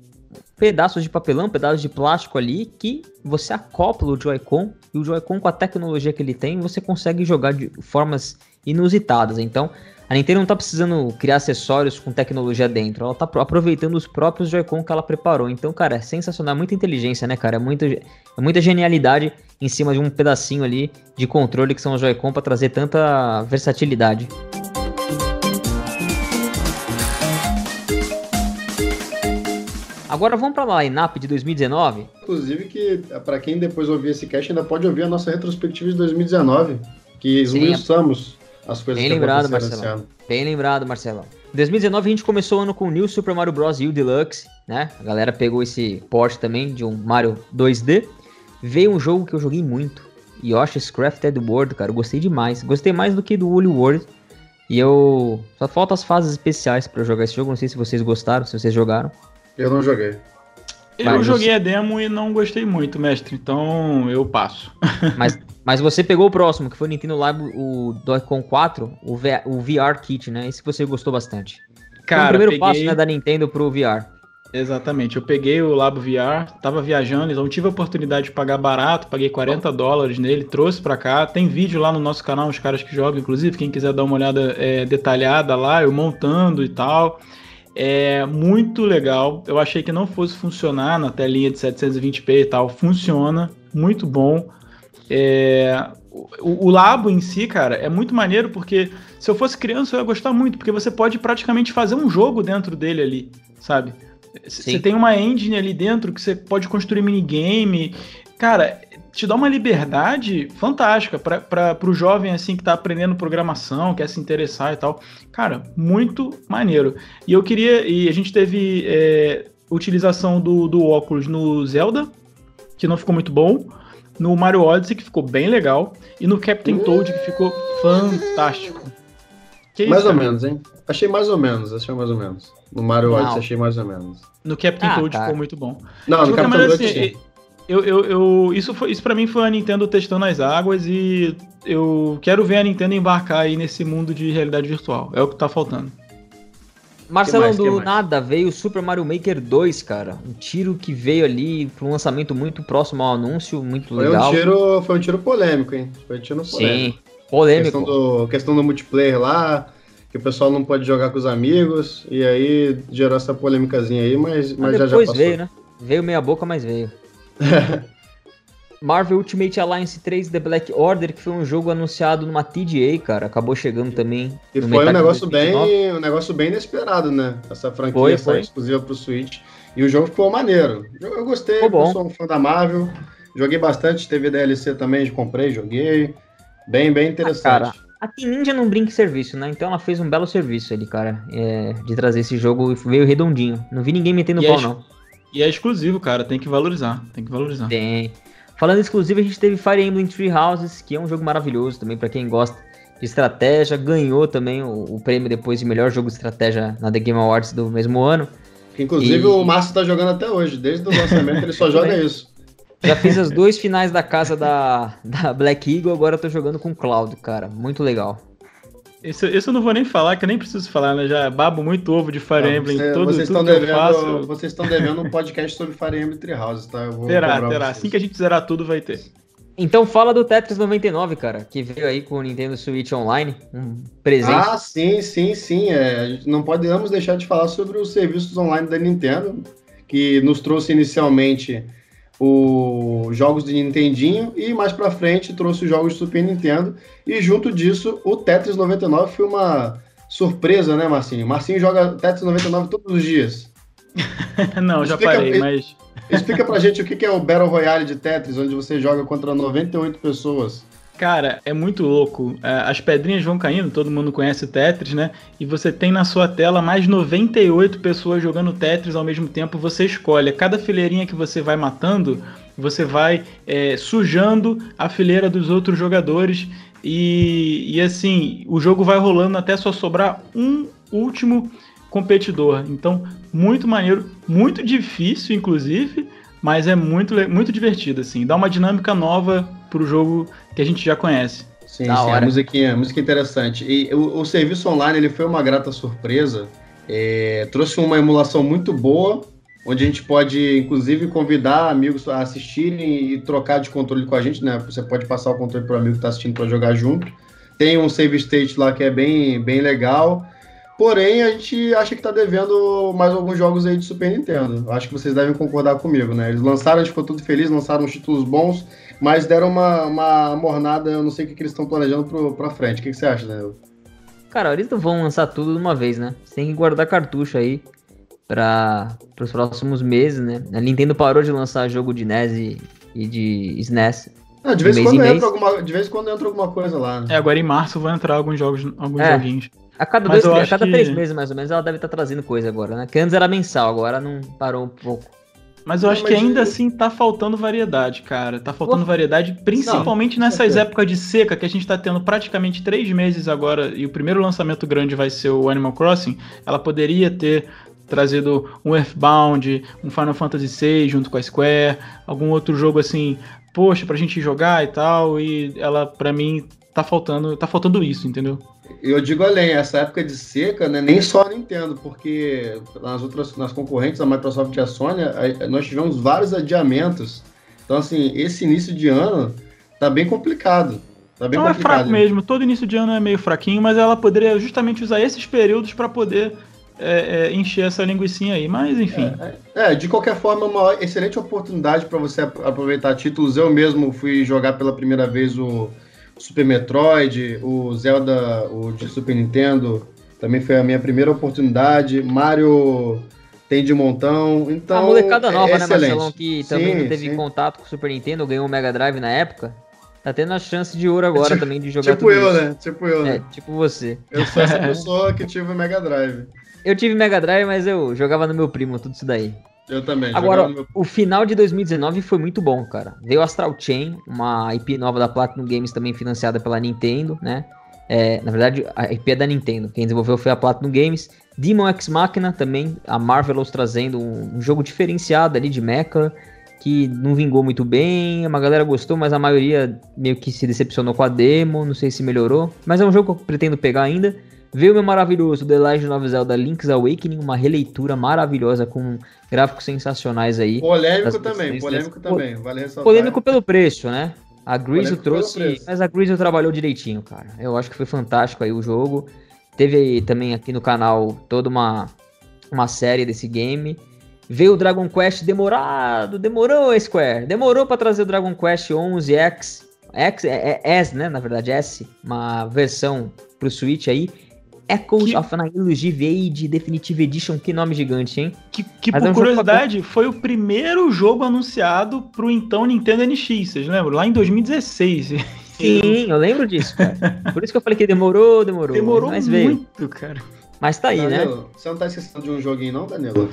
pedaços de papelão, pedaços de plástico ali que você acopla o Joy-Con e o Joy-Con com a tecnologia que ele tem, você consegue jogar de formas inusitadas. Então, a Nintendo não está precisando criar acessórios com tecnologia dentro, ela está aproveitando os próprios Joy-Con que ela preparou. Então, cara, é sensacional, é muita inteligência, né, cara? É muita, é muita genialidade em cima de um pedacinho ali de controle que são os Joy-Con para trazer tanta versatilidade. Agora vamos para a lineup de 2019. Inclusive que para quem depois ouvir esse cast ainda pode ouvir a nossa retrospectiva de 2019, que esmiuçamos as coisas Bem que lembrado, Marcelão. Bem lembrado, Marcelão. Em 2019 a gente começou o ano com o New Super Mario Bros. U Deluxe, né? A galera pegou esse porte também de um Mario 2D. Veio um jogo que eu joguei muito. Yoshi's Crafted World, cara. Eu gostei demais. Gostei mais do que do Woolly World. E eu. Só faltam as fases especiais pra eu jogar esse jogo. Não sei se vocês gostaram, se vocês jogaram. Eu não joguei. Eu Mas joguei você- a demo e não gostei muito, mestre. Então eu passo. Mas, mas você pegou o próximo, que foi o Nintendo Live, o Donkey 4, o, V- o VR Kit, né? Esse que você gostou bastante. foi o Cara, primeiro peguei... passo né, da Nintendo pro VR. Exatamente. Eu peguei o Labo VR, tava viajando, então tive a oportunidade de pagar barato, paguei 40 dólares nele, trouxe pra cá. Tem vídeo lá no nosso canal, os caras que jogam, inclusive, quem quiser dar uma olhada é, detalhada lá, eu montando e tal. É muito legal. Eu achei que não fosse funcionar na telinha de 720p e tal. Funciona, muito bom. É, o, o Labo em si, cara, é muito maneiro porque se eu fosse criança eu ia gostar muito, porque você pode praticamente fazer um jogo dentro dele ali, sabe? Você tem uma engine ali dentro que você pode construir minigame. Cara, te dá uma liberdade fantástica para o jovem assim que tá aprendendo programação, quer se interessar e tal. Cara, muito maneiro. E eu queria. E a gente teve é, utilização do, do óculos no Zelda, que não ficou muito bom. No Mario Odyssey, que ficou bem legal. E no Captain Toad, que ficou fantástico. Que mais isso, ou cara? menos, hein? Achei mais ou menos, achei mais ou menos. No Mario Não. Odyssey achei mais ou menos. No Captain Ah, Toad cara. ficou muito bom. Não, De no maneira, Toad assim, sim. Eu, eu, eu- isso, foi, isso pra mim foi a Nintendo testando as águas e eu quero ver a Nintendo embarcar aí nesse mundo de realidade virtual. É o que tá faltando. Marcelão, mais, do nada veio o Super Mario Maker 2, cara. Um tiro que veio ali para um lançamento muito próximo ao anúncio, muito Foi legal. um, tiro, foi um tiro polêmico, hein? Foi um tiro polêmico. Sim, polêmico. Questão do, questão do multiplayer lá, que o pessoal não pode jogar com os amigos, e aí gerou essa polêmicazinha aí, mas, mas, Mas já já depois passou. veio, né? Veio meia boca, mas veio. Marvel Ultimate Alliance 3 The Black Order, que foi um jogo anunciado numa TGA, cara. Acabou chegando também. E no foi um negócio 2019. bem, um negócio bem inesperado, né? Essa franquia Foi, foi, exclusiva pro Switch. E o jogo ficou maneiro. Eu, eu gostei, eu sou um fã da Marvel. Joguei bastante, teve DLC também, comprei, joguei. Bem, bem interessante. Ah, cara, A Team Ninja não brinca em serviço, né? Então ela fez um belo serviço ali, cara. é, de trazer esse jogo e veio redondinho. Não vi ninguém metendo E pau, é não. E é exclusivo, cara. Tem que valorizar. Tem que valorizar. Tem. Falando em exclusivo, a gente teve Fire Emblem Three Houses, que é um jogo maravilhoso também pra quem gosta de estratégia. Ganhou também o, o prêmio depois de melhor jogo de estratégia na The Game Awards do mesmo ano. Que, inclusive E- o Márcio tá jogando até hoje. Desde o lançamento ele só joga isso. Já fiz as duas finais da casa da, da Black Eagle, agora eu tô jogando com o Cloud, cara. Muito legal. Esse, esse eu não vou nem falar, que eu nem preciso falar, né? Já babo muito ovo de Fire Não, Emblem. você- todo, vocês, tudo estão que eu devendo, faço. vocês estão devendo um podcast sobre Fire Emblem Three Houses, tá? Eu vou Terá, terá. vocês. Assim que a gente zerar tudo, vai ter. Então fala do Tetris 99, cara, que veio aí com o Nintendo Switch Online, um presente. Ah, sim, sim, sim. É, a gente não podemos deixar de falar sobre os serviços online da Nintendo, que nos trouxe inicialmente os jogos de Nintendinho e mais pra frente trouxe os jogos de Super Nintendo. E junto disso, o Tetris 99 foi uma surpresa, né, Marcinho? Marcinho joga Tetris 99 todos os dias. não, já Explica- parei, mas. Explica pra gente o que é o Battle Royale de Tetris, onde você joga contra 98 pessoas. Cara, é muito louco. É, As pedrinhas vão caindo, todo mundo conhece o Tetris, né? E você tem na sua tela mais 98 pessoas jogando Tetris ao mesmo tempo. Você escolhe. Cada fileirinha que você vai matando, você vai é, sujando a fileira dos outros jogadores. E, e assim, o jogo vai rolando até só sobrar um último competidor. Então, muito maneiro, muito difícil, inclusive, mas é muito, muito divertido, assim. Dá uma dinâmica nova pro jogo que a gente já conhece. Sim, Da sim, a hora. musiquinha, a música interessante. E o, o serviço online ele foi uma grata surpresa. É, trouxe uma emulação muito boa, onde a gente pode, inclusive, convidar amigos a assistirem e trocar de controle com a gente, né? Você pode passar o controle para o amigo que está assistindo para jogar junto. Tem um save state lá que é bem, bem legal. Porém, a gente acha que está devendo mais alguns jogos aí de Super Nintendo. Acho que vocês devem concordar comigo, né? Eles lançaram, a gente ficou tudo feliz, lançaram uns títulos bons, mas deram uma, uma mornada, eu não sei o que, que eles estão planejando pro, pra frente. O que, que você acha, né? Cara, eles não vão lançar tudo de uma vez, né? Você tem que guardar cartucho aí para os próximos meses, né? A Nintendo parou de lançar jogo de NES e, e de SNES Ah, de, vez de, quando entra alguma, de vez em quando entra alguma coisa lá. Né? É, agora em março vão entrar alguns jogos, alguns é. joguinhos. A cada, dois, a cada que... três meses, mais ou menos, ela deve estar tá trazendo coisa agora, né? Que antes era mensal, agora não parou um pouco. Mas eu acho que ainda eu... assim tá faltando variedade, cara. Tá faltando Pô. variedade, principalmente não, nessas épocas de seca, que a gente tá tendo praticamente três meses agora, e o primeiro lançamento grande vai ser o Animal Crossing. Ela poderia ter trazido um Earthbound, um Final Fantasy VI junto com a Square, algum outro jogo assim, poxa, pra gente jogar e tal, e ela, pra mim, tá faltando, tá faltando isso, entendeu? Eu digo além, essa época de seca, né, nem só a Nintendo, porque nas outras nas concorrentes, a Microsoft e a Sony, nós tivemos vários adiamentos. Então, assim, esse início de ano tá bem complicado. Tá bem Não é fraco mesmo, todo início de ano é meio fraquinho, mas ela poderia justamente usar esses períodos para poder é, é, encher essa linguiça aí, mas enfim. É, é, é, de qualquer forma, uma excelente oportunidade para você aproveitar títulos. Eu mesmo fui jogar pela primeira vez o Super Metroid, o Zelda, o de Super Nintendo, também foi a minha primeira oportunidade. Mario tem de montão, então. A molecada nova, é né, Marcelão, que também sim, teve sim. contato com o Super Nintendo, ganhou o Mega Drive na época. Tá tendo a chance de ouro agora tipo, também de jogar Tipo eu, isso. né? Tipo eu, né? É, tipo você. Eu sou essa pessoa que tive o Mega Drive. Eu tive Mega Drive, mas eu jogava no meu primo, tudo isso daí. Eu também. Agora, meu... o final de 2019 foi muito bom, cara. Veio Astral Chain, uma IP nova da Platinum Games, também financiada pela Nintendo, né? É, na verdade, a IP é da Nintendo. Quem desenvolveu foi a Platinum Games. Demon X Machina também, a Marvelous trazendo um, um jogo diferenciado ali de mecha, que não vingou muito bem. Uma galera gostou, mas a maioria meio que se decepcionou com a demo. Não sei se melhorou. Mas é um jogo que eu pretendo pegar ainda. Veio o meu maravilhoso The Legend of Zelda Link's Awakening, uma releitura maravilhosa com gráficos sensacionais aí. Polêmico também, polêmico também, vale ressaltar. Polêmico pelo preço, né? A Grizzle trouxe, mas a Grizzle trabalhou direitinho, cara. Eu acho que foi fantástico aí o jogo. Teve aí também aqui no canal toda uma, uma série desse game. Veio o Dragon Quest demorado, demorou Square, demorou para trazer o Dragon Quest 11 X, X é, é S, né, na verdade S, uma versão pro Switch aí. Echoes que... of Annihilus Vade Definitive Edition, que nome gigante, hein? Que, que por é um curiosidade, foi o primeiro jogo anunciado pro então Nintendo NX, vocês lembram? Lá em 2016. Sim, eu lembro disso, cara. Por isso que eu falei que demorou, demorou. Demorou mas muito, veio. cara. Mas tá aí, né? Danilo, né? Você não tá esquecendo de um joguinho não, Danilo?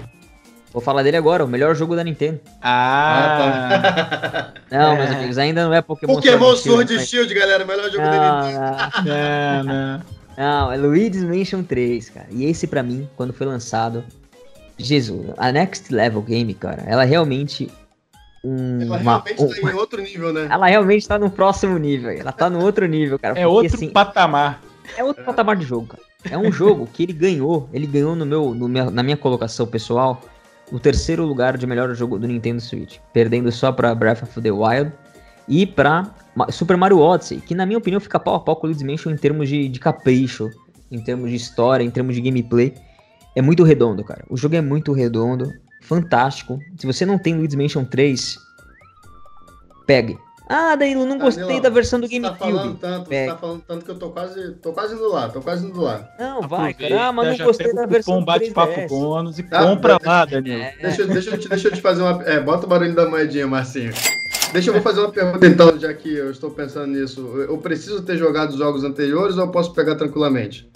Vou falar dele agora, o melhor jogo da Nintendo. Ah, ah tá. Não, meus amigos, ainda não é Pokémon Pokémon Sword Shield, Shield, galera, o melhor jogo não, da Nintendo. Não, não. Não, é Luigi's Mansion 3, cara. E esse para mim, quando foi lançado, Jesus, a Next Level Game, cara, ela realmente um, ela realmente uma, tá em outro nível, né? Ela realmente tá no próximo nível. Ela tá no outro nível, cara. É porque, outro assim, patamar. É outro patamar de jogo, cara. É um jogo que ele ganhou, ele ganhou no meu, no meu, na minha colocação pessoal, o terceiro lugar de melhor jogo do Nintendo Switch, perdendo só para Breath of the Wild e para Super Mario Odyssey, que na minha opinião fica pau a pau com o Luigi's Mansion em termos de, de capricho, em termos de história, em termos de gameplay. É muito redondo, cara. O jogo é muito redondo, fantástico. Se você não tem Luigi's Mansion 3, pegue. Ah, Danilo, não gostei Danilo, da versão do GameCube. Você tá falando tanto, você tá falando tanto que eu tô quase, tô quase indo lá, tô quase indo lá. Não, vai, cara, ah, mas não gostei da versão bate-papo bônus e ah, compra lá, Danilo. É. Deixa, deixa, deixa, deixa eu te fazer uma... É, bota o barulho da moedinha, Marcinho. Deixa eu fazer uma pergunta então, já que eu estou pensando nisso. Eu preciso ter jogado os jogos anteriores ou eu posso pegar tranquilamente?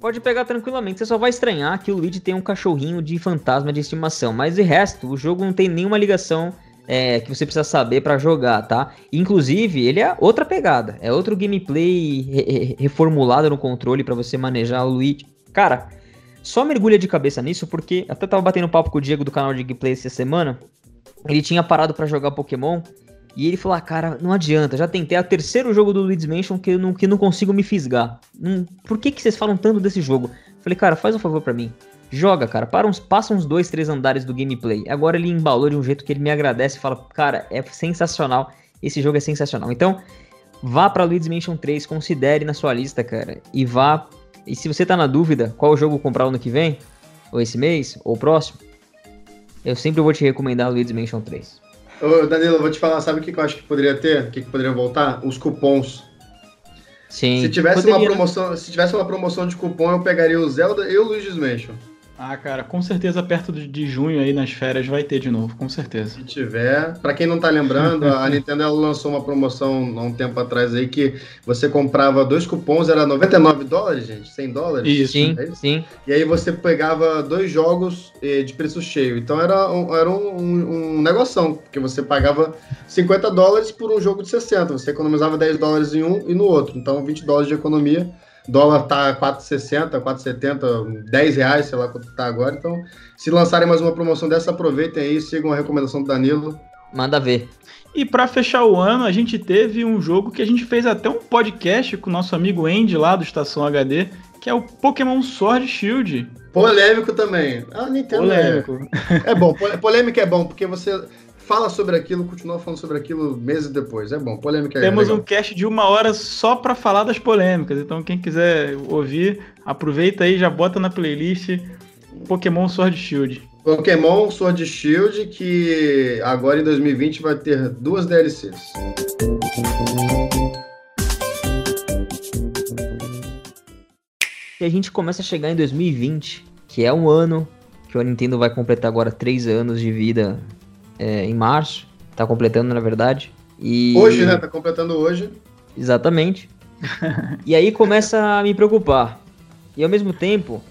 Pode pegar tranquilamente, você só vai estranhar que o Luigi tem um cachorrinho de fantasma de estimação, mas de resto, o jogo não tem nenhuma ligação é, que você precisa saber para jogar, tá? Inclusive, ele é outra pegada, é outro gameplay re reformulado no controle para você manejar o Luigi. Cara, só mergulha de cabeça nisso porque até tava batendo papo com o Diego do canal de gameplay essa semana. Ele tinha parado para jogar Pokémon e ele falou: ah, cara, não adianta, já tentei. O terceiro jogo do Luigi's Mansion que eu não, que não consigo me fisgar. Hum, por que, que vocês falam tanto desse jogo? Falei, cara, faz um favor para mim. Joga, cara, para uns, passa uns dois, três andares do gameplay. Agora ele embalou de um jeito que ele me agradece e fala: Cara, é sensacional. Esse jogo é sensacional. Então, vá pra Luigi's Mansion 3, considere na sua lista, cara. E vá. E se você tá na dúvida qual jogo comprar ano que vem, ou esse mês, ou próximo, eu sempre vou te recomendar Luigi's Mansion 3. Ô, Danilo, vou te falar, sabe o que eu acho que poderia ter? O que, que poderia voltar? Os cupons. Sim. Se tivesse, poderia. uma promoção, se tivesse uma promoção de cupom, eu pegaria o Zelda e o Luigi's Mansion. Ah, cara, com certeza perto de junho aí nas férias vai ter de novo, com certeza. Se tiver. Para quem não tá lembrando, a Nintendo ela lançou uma promoção há um tempo atrás aí que você comprava dois cupons, era 99 dólares, gente, 100 dólares. Isso, sim, é isso? sim. E aí você pegava dois jogos eh, de preço cheio. Então era um, era um, um, um negoção, porque você pagava 50 dólares por um jogo de 60. Você economizava 10 dólares em um e no outro. Então 20 dólares de economia dólar tá 4,60, 4,70, 10 reais, sei lá quanto tá agora. Então, se lançarem mais uma promoção dessa, aproveitem aí, sigam a recomendação do Danilo. Manda ver. E para fechar o ano, a gente teve um jogo que a gente fez até um podcast com o nosso amigo Andy lá do Estação HD, que é o Pokémon Sword Shield. Polêmico também. A Nintendo Polêmico. É, é bom. Polêmico é bom, porque você fala sobre aquilo, continua falando sobre aquilo meses depois. É bom, polêmica é Temos é um cast de uma hora só para falar das polêmicas. Então, quem quiser ouvir, aproveita aí, já bota na playlist Pokémon Sword Shield. Pokémon Sword Shield, que agora em 2020 vai ter duas DLCs. E a gente começa a chegar em 2020, que é um ano que a Nintendo vai completar agora três anos de vida é, em março. Tá completando, na verdade. E... Hoje, né? Tá completando hoje. Exatamente. e aí começa a me preocupar. E ao mesmo tempo,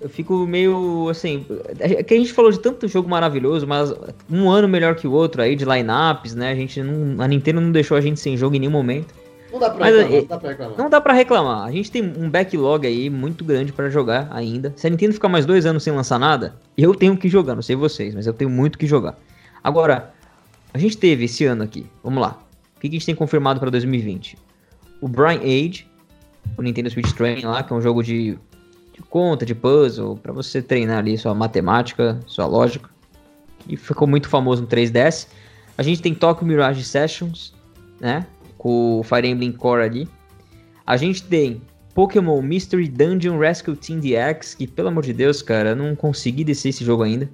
eu fico meio assim. É que a gente falou de tanto jogo maravilhoso, mas um ano melhor que o outro aí, de lineups, né? A gente não. A Nintendo não deixou a gente sem jogo em nenhum momento. Não dá pra, mas, reclamar, é, não dá pra reclamar. Não dá pra reclamar. A gente tem um backlog aí muito grande para jogar ainda. Se a Nintendo ficar mais dois anos sem lançar nada, eu tenho que jogar, não sei vocês, mas eu tenho muito que jogar. Agora, a gente teve esse ano aqui, vamos lá. O que a gente tem confirmado para 2020? O Brian Age, o Nintendo Switch Training lá, que é um jogo de, de conta, de puzzle, para você treinar ali sua matemática, sua lógica. E ficou muito famoso no 3DS. A gente tem Tokyo Mirage Sessions, né? Com o Fire Emblem Core ali. A gente tem Pokémon Mystery Dungeon Rescue Team DX, que pelo amor de Deus, cara, eu não consegui descer esse jogo ainda.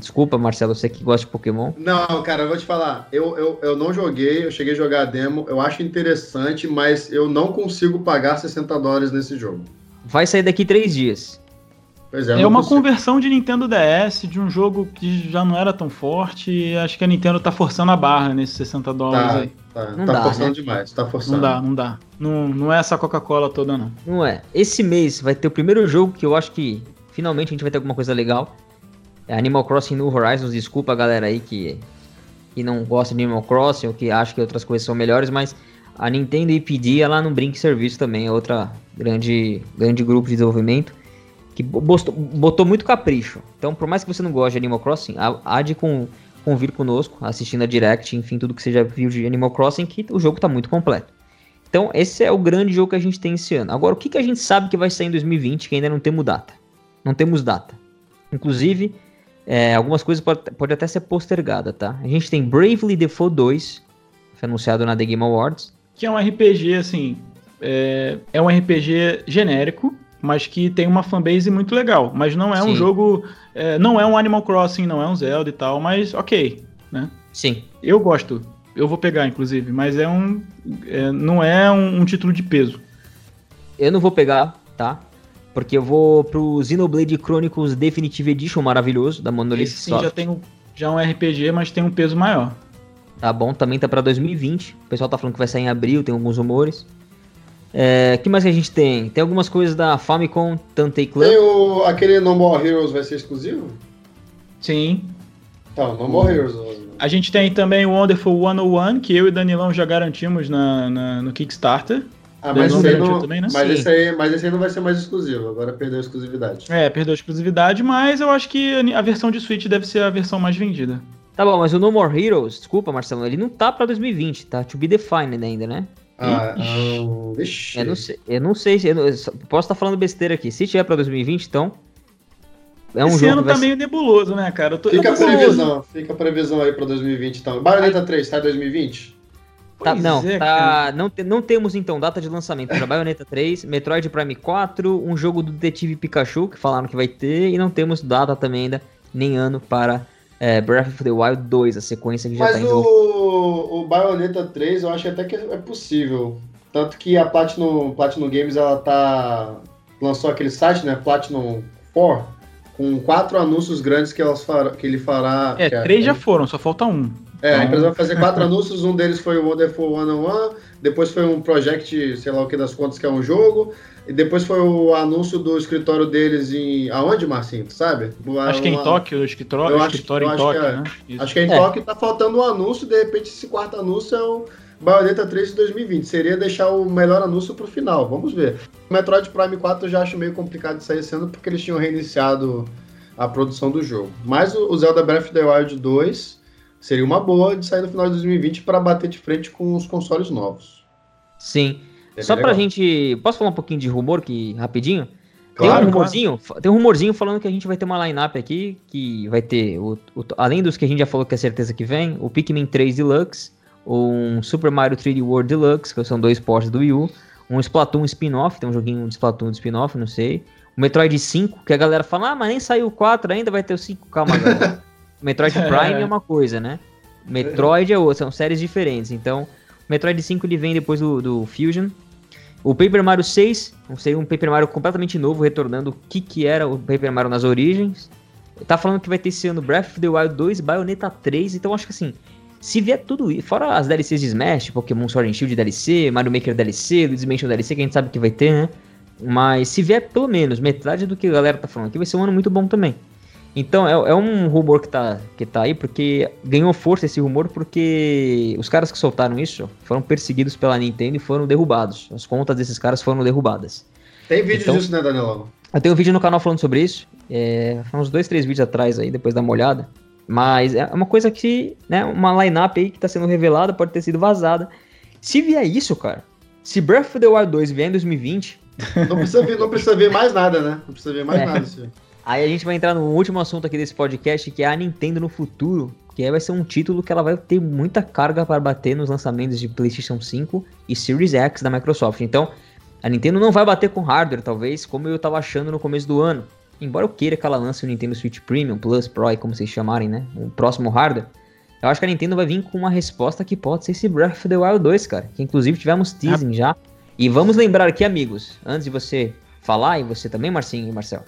Desculpa, Marcelo, você que gosta de Pokémon. Não, cara, eu vou te falar. Eu, eu, eu não joguei, eu cheguei a jogar a demo. Eu acho interessante, mas eu não consigo pagar 60 dólares nesse jogo. Vai sair daqui três dias. Pois é, é uma consigo. conversão de Nintendo DS de um jogo que já não era tão forte. E acho que a Nintendo tá forçando a barra nesses 60 dólares tá, aí. Tá, não tá dá, forçando né? demais, tá forçando. Não dá, não dá. Não, não é essa Coca-Cola toda, não. Não é. Esse mês vai ter o primeiro jogo que eu acho que finalmente a gente vai ter alguma coisa legal Animal Crossing New Horizons, desculpa a galera aí que, que não gosta de Animal Crossing ou que acha que outras coisas são melhores, mas a Nintendo e pedir ela não brinca serviço também, é outra grande, grande grupo de desenvolvimento que botou, botou muito capricho. Então, por mais que você não goste de Animal Crossing, há de com, convir conosco, assistindo a Direct, enfim, tudo que você já viu de Animal Crossing, que o jogo está muito completo. Então, esse é o grande jogo que a gente tem esse ano. Agora, o que, que a gente sabe que vai sair em 2020 que ainda não temos data? Não temos data. Inclusive, é, algumas coisas podem pode até ser postergada, tá? A gente tem Bravely Default 2, foi anunciado na The Game Awards. Que é um RPG, assim, é, é um RPG genérico, mas que tem uma fanbase muito legal. Mas não é Sim. um jogo, é, não é um Animal Crossing, não é um Zelda e tal, mas ok, né? Sim. Eu gosto, eu vou pegar, inclusive, mas é um, é, não é um, um título de peso. Eu não vou pegar, tá? Porque eu vou pro Xenoblade Chronicles Definitive Edition maravilhoso da Monolith Esse sim, já tem um, já um RPG, mas tem um peso maior. Tá bom, também tá pra 2020. O pessoal tá falando que vai sair em abril, tem alguns rumores. É, que mais que a gente tem? Tem algumas coisas da Famicom, Tantei Clan. Tem o, aquele No More Heroes vai ser exclusivo? Sim. Tá, No More Heroes. A gente tem também o Wonderful 101, que eu e Danilão já garantimos na, na no Kickstarter. Ah, mas, esse não, também, né? mas, esse aí, mas esse aí não vai ser mais exclusivo, agora perdeu a exclusividade. É, perdeu a exclusividade, mas eu acho que a versão de Switch deve ser a versão mais vendida. Tá bom, mas o No More Heroes, desculpa, Marcelo, ele não tá pra 2020, tá? To be defined ainda, né? Ah, um. Eu não sei, eu não sei eu, não, eu posso estar tá falando besteira aqui. Se tiver pra 2020, então. É um Esse jogo ano tá ser... meio nebuloso, né, cara? Tô, fica a previsão, fica a previsão aí pra 2020, então. Bayonetta 3, tá em 2020? Tá, não, é, tá, não, te, não temos então data de lançamento para Bayonetta 3, Metroid Prime 4, um jogo do Detetive Pikachu, que falaram que vai ter, e não temos data também ainda, nem ano para é, Breath of the Wild 2, a sequência que já Mas tá Mas o, o Bayonetta 3 eu acho até que é possível. Tanto que a Platinum, Platinum Games ela tá. lançou aquele site, né? Platinum 4, com quatro anúncios grandes que, elas far, que ele fará. É, três já foram, só falta um. É, então... a empresa vai fazer quatro anúncios, um deles foi o Wonderful One on One, depois foi um project, sei lá o que das contas, que é um jogo, e depois foi o anúncio do escritório deles em. Aonde, Marcinho? Tu sabe? Acho que é em Tóquio, o escritório, o escritório em Tóquio, é, né? Acho que é em é. Tóquio, tá faltando um anúncio, de repente esse quarto anúncio é o Bayonetta 3 de 2020. Seria deixar o melhor anúncio pro final, vamos ver. O Metroid Prime 4 eu já acho meio complicado de sair esse ano porque eles tinham reiniciado a produção do jogo. Mas o Zelda Breath of the Wild 2 seria uma boa de sair no final de 2020 para bater de frente com os consoles novos. Sim. É Só pra legal. gente. Posso falar um pouquinho de rumor que rapidinho? Claro, tem um rumorzinho, claro. tem um rumorzinho falando que a gente vai ter uma line-up aqui, que vai ter, o, o, além dos que a gente já falou que é certeza que vem, o Pikmin 3 Deluxe, um Super Mario 3D World Deluxe, que são dois ports do Wii U, um Splatoon spin-off, tem um joguinho de Splatoon de spin-off, não sei, o Metroid 5, que a galera fala, ah, mas nem saiu o 4 ainda, vai ter o 5, calma galera. Metroid Prime é uma coisa, né? Metroid é outra, são séries diferentes, então... Metroid 5 ele vem depois do, do Fusion, o Paper Mario 6, sei, um Paper Mario completamente novo, retornando o que, que era o Paper Mario nas origens. Tá falando que vai ter esse ano Breath of the Wild 2, Bayonetta 3, então acho que assim, se vier tudo isso, fora as DLCs de Smash, Pokémon Sword and Shield DLC, Mario Maker DLC, Luigi's Mansion DLC, que a gente sabe que vai ter, né? Mas se vier pelo menos metade do que a galera tá falando aqui, vai ser um ano muito bom também. Então, é, é, um rumor que tá, que tá aí, porque ganhou força esse rumor, porque os caras que soltaram isso foram perseguidos pela Nintendo e foram derrubados. As contas desses caras foram derrubadas. Tem vídeo então, disso, né, Daniel? Eu tenho um vídeo no canal falando sobre isso. É, uns dois, três vídeos atrás aí, depois dá uma olhada. Mas é uma coisa que, né, uma line-up aí que tá sendo revelada, pode ter sido vazada. Se vier isso, cara, se Breath of the Wild 2 vier em 2020. Não precisa ver, não precisa ver mais nada, né? Não precisa ver mais é. nada. Assim. Aí a gente vai entrar no último assunto aqui desse podcast, que é a Nintendo no futuro, que vai ser um título que ela vai ter muita carga para bater nos lançamentos de PlayStation 5 e Series X da Microsoft. Então, a Nintendo não vai bater com hardware, talvez, como eu estava achando no começo do ano. Embora eu queira que ela lance o Nintendo Switch Premium, Plus, Pro, como vocês chamarem, né? O próximo hardware. Eu acho que a Nintendo vai vir com uma resposta que pode ser esse Breath of the Wild 2, cara. Que inclusive tivemos teasing já. E vamos lembrar aqui, amigos, antes de você falar, e você também, Marcinho e Marcel,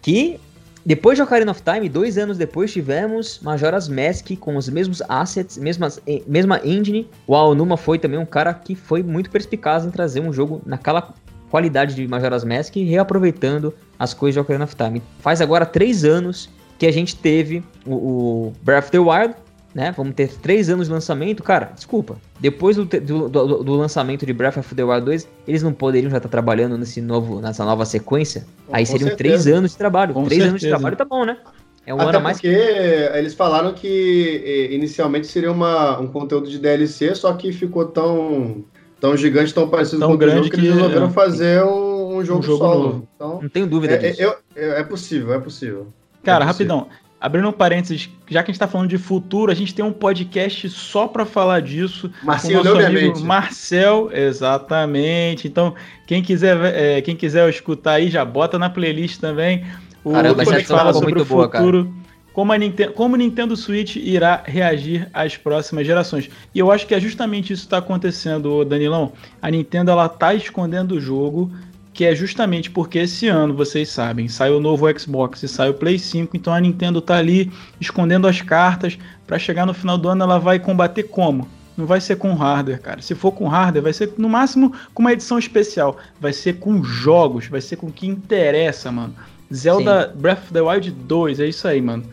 que depois de Ocarina of Time, dois anos depois, tivemos Majora's Mask com os mesmos assets, mesmas, mesma engine. O Aonuma foi também um cara que foi muito perspicaz em trazer um jogo naquela qualidade de Majora's Mask, reaproveitando as coisas de Ocarina of Time. Faz agora três anos que a gente teve o, o Breath of the Wild, né? Vamos ter três anos de lançamento. Cara, desculpa. Depois do, do, do, do, lançamento de Breath of the Wild 2, eles não poderiam já estar trabalhando nesse novo, nessa nova sequência? Aí seriam certeza. três anos de trabalho. Com três certeza. anos de trabalho tá bom, né? É um Até ano mais. Porque eles falaram que inicialmente seria uma, um conteúdo de DLC, só que ficou tão, tão gigante, tão parecido tão com o jogo que, que eles resolveram é. fazer um, um, jogo, um jogo solo. Novo. Então, não tenho dúvida é, disso. É, é, possível, é possível. Cara, é possível. rapidão. Abrindo um parênteses, já que a gente está falando de futuro, a gente tem um podcast só para falar disso. Marcelo, com nosso amigo Marcel, exatamente. Então, quem quiser, é, quem quiser escutar aí, já bota na playlist também. O Caramba, já fala sobre o futuro. Boa, como, a Nintendo, como o Nintendo Switch irá reagir às próximas gerações. E eu acho que é justamente isso que está acontecendo, Danilão. A Nintendo ela tá escondendo o jogo que é justamente porque esse ano, vocês sabem, sai o novo Xbox e sai o Play 5, então a Nintendo tá ali escondendo as cartas para chegar no final do ano ela vai combater como? Não vai ser com hardware, cara. Se for com hardware, vai ser no máximo com uma edição especial. Vai ser com jogos, vai ser com o que interessa, mano. Zelda Sim. Breath of the Wild 2, é isso aí, mano.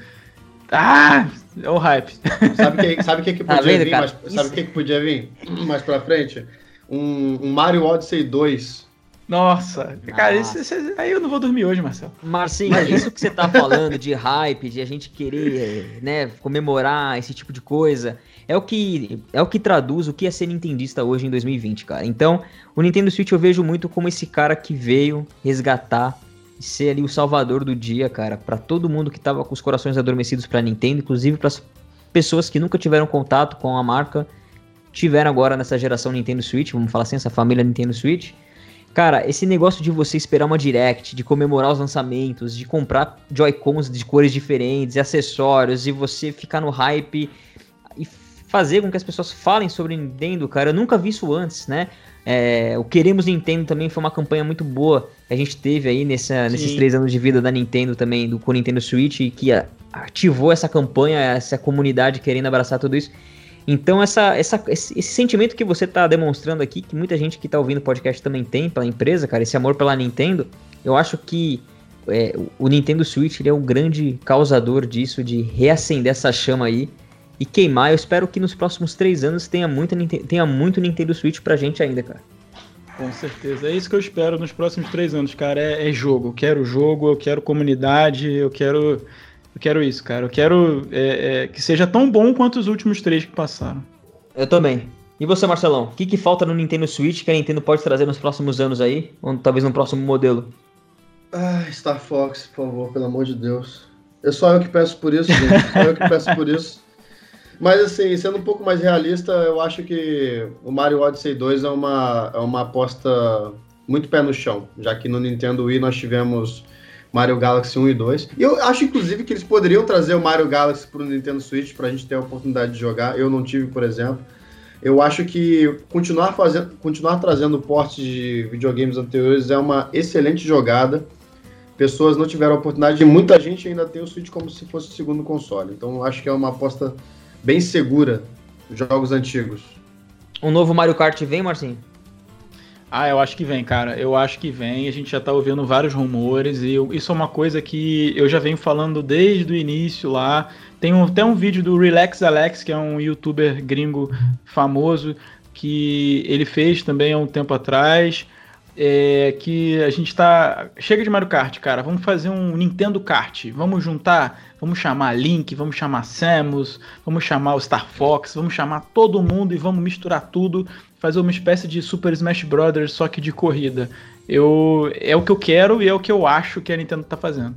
Ah! É o hype. Sabe o que, sabe que, que tá podia tá vendo, vir? Mais, sabe o que, que podia vir mais pra frente? Um, um Mario Odyssey 2 nossa, cara, isso, isso, aí eu não vou dormir hoje, Marcelo. Marcinho, isso que você tá falando de hype, de a gente querer, né, comemorar esse tipo de coisa, é o que é o que traduz o que é ser nintendista hoje em 2020, cara. Então, o Nintendo Switch eu vejo muito como esse cara que veio resgatar e ser ali o salvador do dia, cara, para todo mundo que tava com os corações adormecidos para Nintendo, inclusive para as pessoas que nunca tiveram contato com a marca, tiveram agora nessa geração Nintendo Switch, vamos falar assim, essa família Nintendo Switch Cara, esse negócio de você esperar uma direct, de comemorar os lançamentos, de comprar Joy-Cons de cores diferentes, acessórios, e você ficar no hype e fazer com que as pessoas falem sobre Nintendo, cara, eu nunca vi isso antes, né? É, o Queremos Nintendo também foi uma campanha muito boa que a gente teve aí nessa, nesses três anos de vida da Nintendo também, do com Nintendo Switch, que ativou essa campanha, essa comunidade querendo abraçar tudo isso. Então, essa, essa, esse, esse sentimento que você está demonstrando aqui, que muita gente que está ouvindo o podcast também tem pela empresa, cara, esse amor pela Nintendo, eu acho que é, o Nintendo Switch ele é um grande causador disso, de reacender essa chama aí e queimar. Eu espero que nos próximos três anos tenha muito, tenha muito Nintendo Switch pra gente ainda, cara. Com certeza. É isso que eu espero nos próximos três anos, cara. É, é jogo. Eu quero jogo, eu quero comunidade, eu quero. Eu quero isso, cara. Eu quero é, é, que seja tão bom quanto os últimos três que passaram. Eu também. E você, Marcelão? O que, que falta no Nintendo Switch que a Nintendo pode trazer nos próximos anos aí? Ou talvez no próximo modelo? Ah, Star Fox, por favor, pelo amor de Deus. É só eu que peço por isso, gente. Só eu que peço por isso. Mas assim, sendo um pouco mais realista, eu acho que o Mario Odyssey 2 é uma, é uma aposta muito pé no chão, já que no Nintendo Wii nós tivemos Mario Galaxy 1 e 2. E eu acho, inclusive, que eles poderiam trazer o Mario Galaxy para o Nintendo Switch para a gente ter a oportunidade de jogar. Eu não tive, por exemplo. Eu acho que continuar, fazendo, continuar trazendo portes de videogames anteriores é uma excelente jogada. Pessoas não tiveram a oportunidade e muita gente ainda tem o Switch como se fosse o segundo console. Então acho que é uma aposta bem segura jogos antigos. Um novo Mario Kart vem, Marcinho? Ah, eu acho que vem, cara. Eu acho que vem. A gente já tá ouvindo vários rumores e isso é uma coisa que eu já venho falando desde o início lá. Tem um, até um vídeo do Relax Alex, que é um youtuber gringo famoso, que ele fez também há um tempo atrás. É, que a gente tá. Chega de Mario Kart, cara. Vamos fazer um Nintendo Kart. Vamos juntar Vamos chamar Link, vamos chamar Samus, vamos chamar o Star Fox, vamos chamar todo mundo e vamos misturar tudo, fazer uma espécie de Super Smash Brothers só que de corrida. Eu é o que eu quero e é o que eu acho que a Nintendo tá fazendo.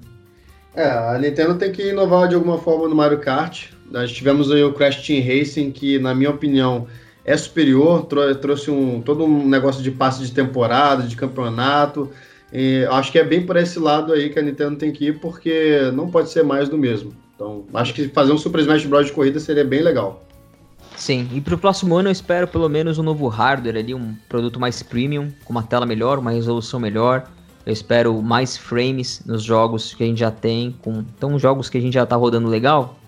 É, a Nintendo tem que inovar de alguma forma no Mario Kart. Nós tivemos aí o Crash Team Racing, que na minha opinião é superior, trouxe um, todo um negócio de passe de temporada, de campeonato, e acho que é bem por esse lado aí que a Nintendo tem que ir, porque não pode ser mais do mesmo. Então, acho que fazer um Super Smash Bros. de corrida seria bem legal. Sim, e para o próximo ano eu espero pelo menos um novo hardware ali, um produto mais premium, com uma tela melhor, uma resolução melhor. Eu espero mais frames nos jogos que a gente já tem, com então jogos que a gente já está rodando legal.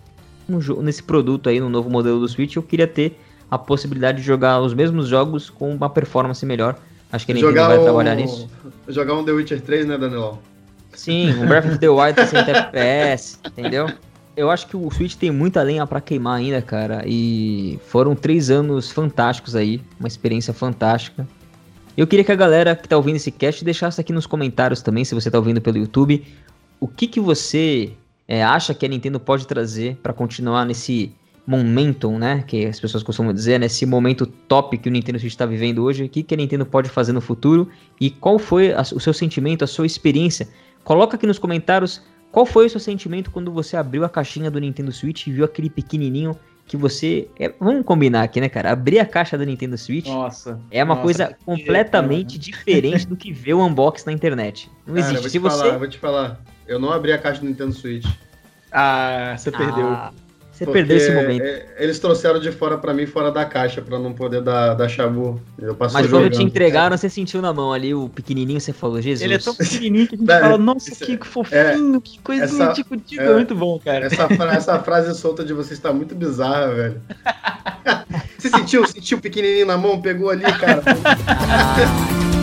Um, nesse produto aí, no novo modelo do Switch, eu queria ter a possibilidade de jogar os mesmos jogos com uma performance melhor Acho que a Nintendo vai trabalhar nisso. Jogar um The Witcher 3, né, Daniel? Sim, um Breath of the Wild tá 60 FPS, entendeu? Eu acho que o Switch tem muita lenha para queimar ainda, cara. E foram três anos fantásticos aí, uma experiência fantástica. Eu queria que a galera que tá ouvindo esse cast deixasse aqui nos comentários também, se você tá ouvindo pelo YouTube, o que que você é, acha que a Nintendo pode trazer para continuar nesse momentum, né? Que as pessoas costumam dizer, né? Esse momento top que o Nintendo Switch está vivendo hoje, o que, que a Nintendo pode fazer no futuro e qual foi a, o seu sentimento, a sua experiência. Coloca aqui nos comentários qual foi o seu sentimento quando você abriu a caixinha do Nintendo Switch e viu aquele pequenininho que você. É, vamos combinar aqui, né, cara? Abrir a caixa do Nintendo Switch nossa, é uma nossa, coisa completamente diferente do que ver o unboxing na internet. Não cara, existe. Eu vou te Se falar, você... vou te falar. Eu não abri a caixa do Nintendo Switch. Ah, você perdeu. Você Porque perdeu esse momento. É, eles trouxeram de fora para mim, fora da caixa, para não poder dar, dar chabu. Eu Mas quando jogando. te entregaram, você sentiu na mão ali o pequenininho, você falou, Jesus. Ele é tão pequenininho que a gente é, fala, nossa, que fofinho, é, que coisinha essa, tipo, tipo, é, muito bom, cara. Essa, essa frase solta de você está muito bizarra, velho. você sentiu, sentiu o pequenininho na mão, pegou ali, cara.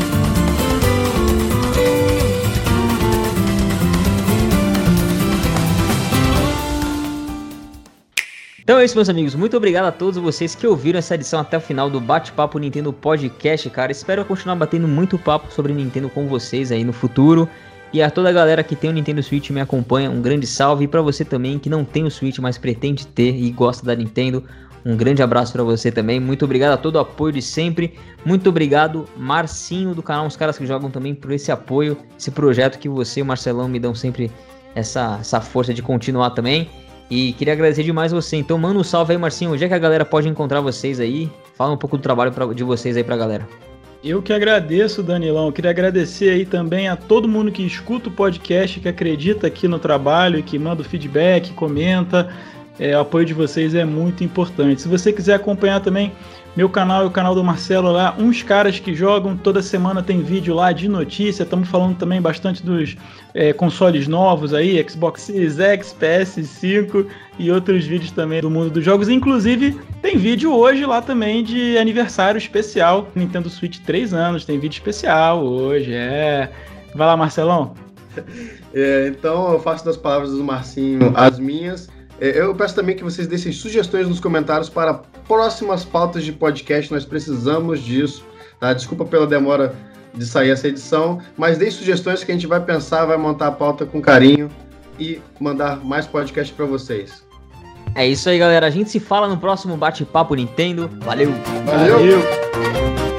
Então é isso, meus amigos. Muito obrigado a todos vocês que ouviram essa edição até o final do Bate-Papo Nintendo Podcast, cara. Espero continuar batendo muito papo sobre Nintendo com vocês aí no futuro. E a toda a galera que tem o Nintendo Switch me acompanha, um grande salve. E para você também que não tem o Switch, mas pretende ter e gosta da Nintendo, um grande abraço para você também. Muito obrigado a todo o apoio de sempre. Muito obrigado, Marcinho do canal Os Caras que Jogam também, por esse apoio, esse projeto que você e o Marcelão me dão sempre essa, essa força de continuar também. E queria agradecer demais você. Então manda um salve aí, Marcinho. Onde é que a galera pode encontrar vocês aí? Fala um pouco do trabalho pra, de vocês aí pra galera. Eu que agradeço, Danilão. Eu queria agradecer aí também a todo mundo que escuta o podcast, que acredita aqui no trabalho, que manda o feedback, comenta. É, o apoio de vocês é muito importante. Se você quiser acompanhar também meu canal e o canal do Marcelo lá, uns caras que jogam, toda semana tem vídeo lá de notícia. Estamos falando também bastante dos é, consoles novos aí, Xbox Series X, PS5 e outros vídeos também do mundo dos jogos. Inclusive, tem vídeo hoje lá também de aniversário especial. Nintendo Switch 3 anos, tem vídeo especial hoje, é. Vai lá, Marcelão. É, então eu faço das palavras do Marcinho as minhas. É, eu peço também que vocês deixem sugestões nos comentários para próximas pautas de podcast. Nós precisamos disso. Tá? Desculpa pela demora de sair essa edição, mas deixe sugestões que a gente vai pensar, vai montar a pauta com carinho e mandar mais podcast para vocês. É isso aí, galera. A gente se fala no próximo bate-papo Nintendo. Valeu! Valeu. Valeu.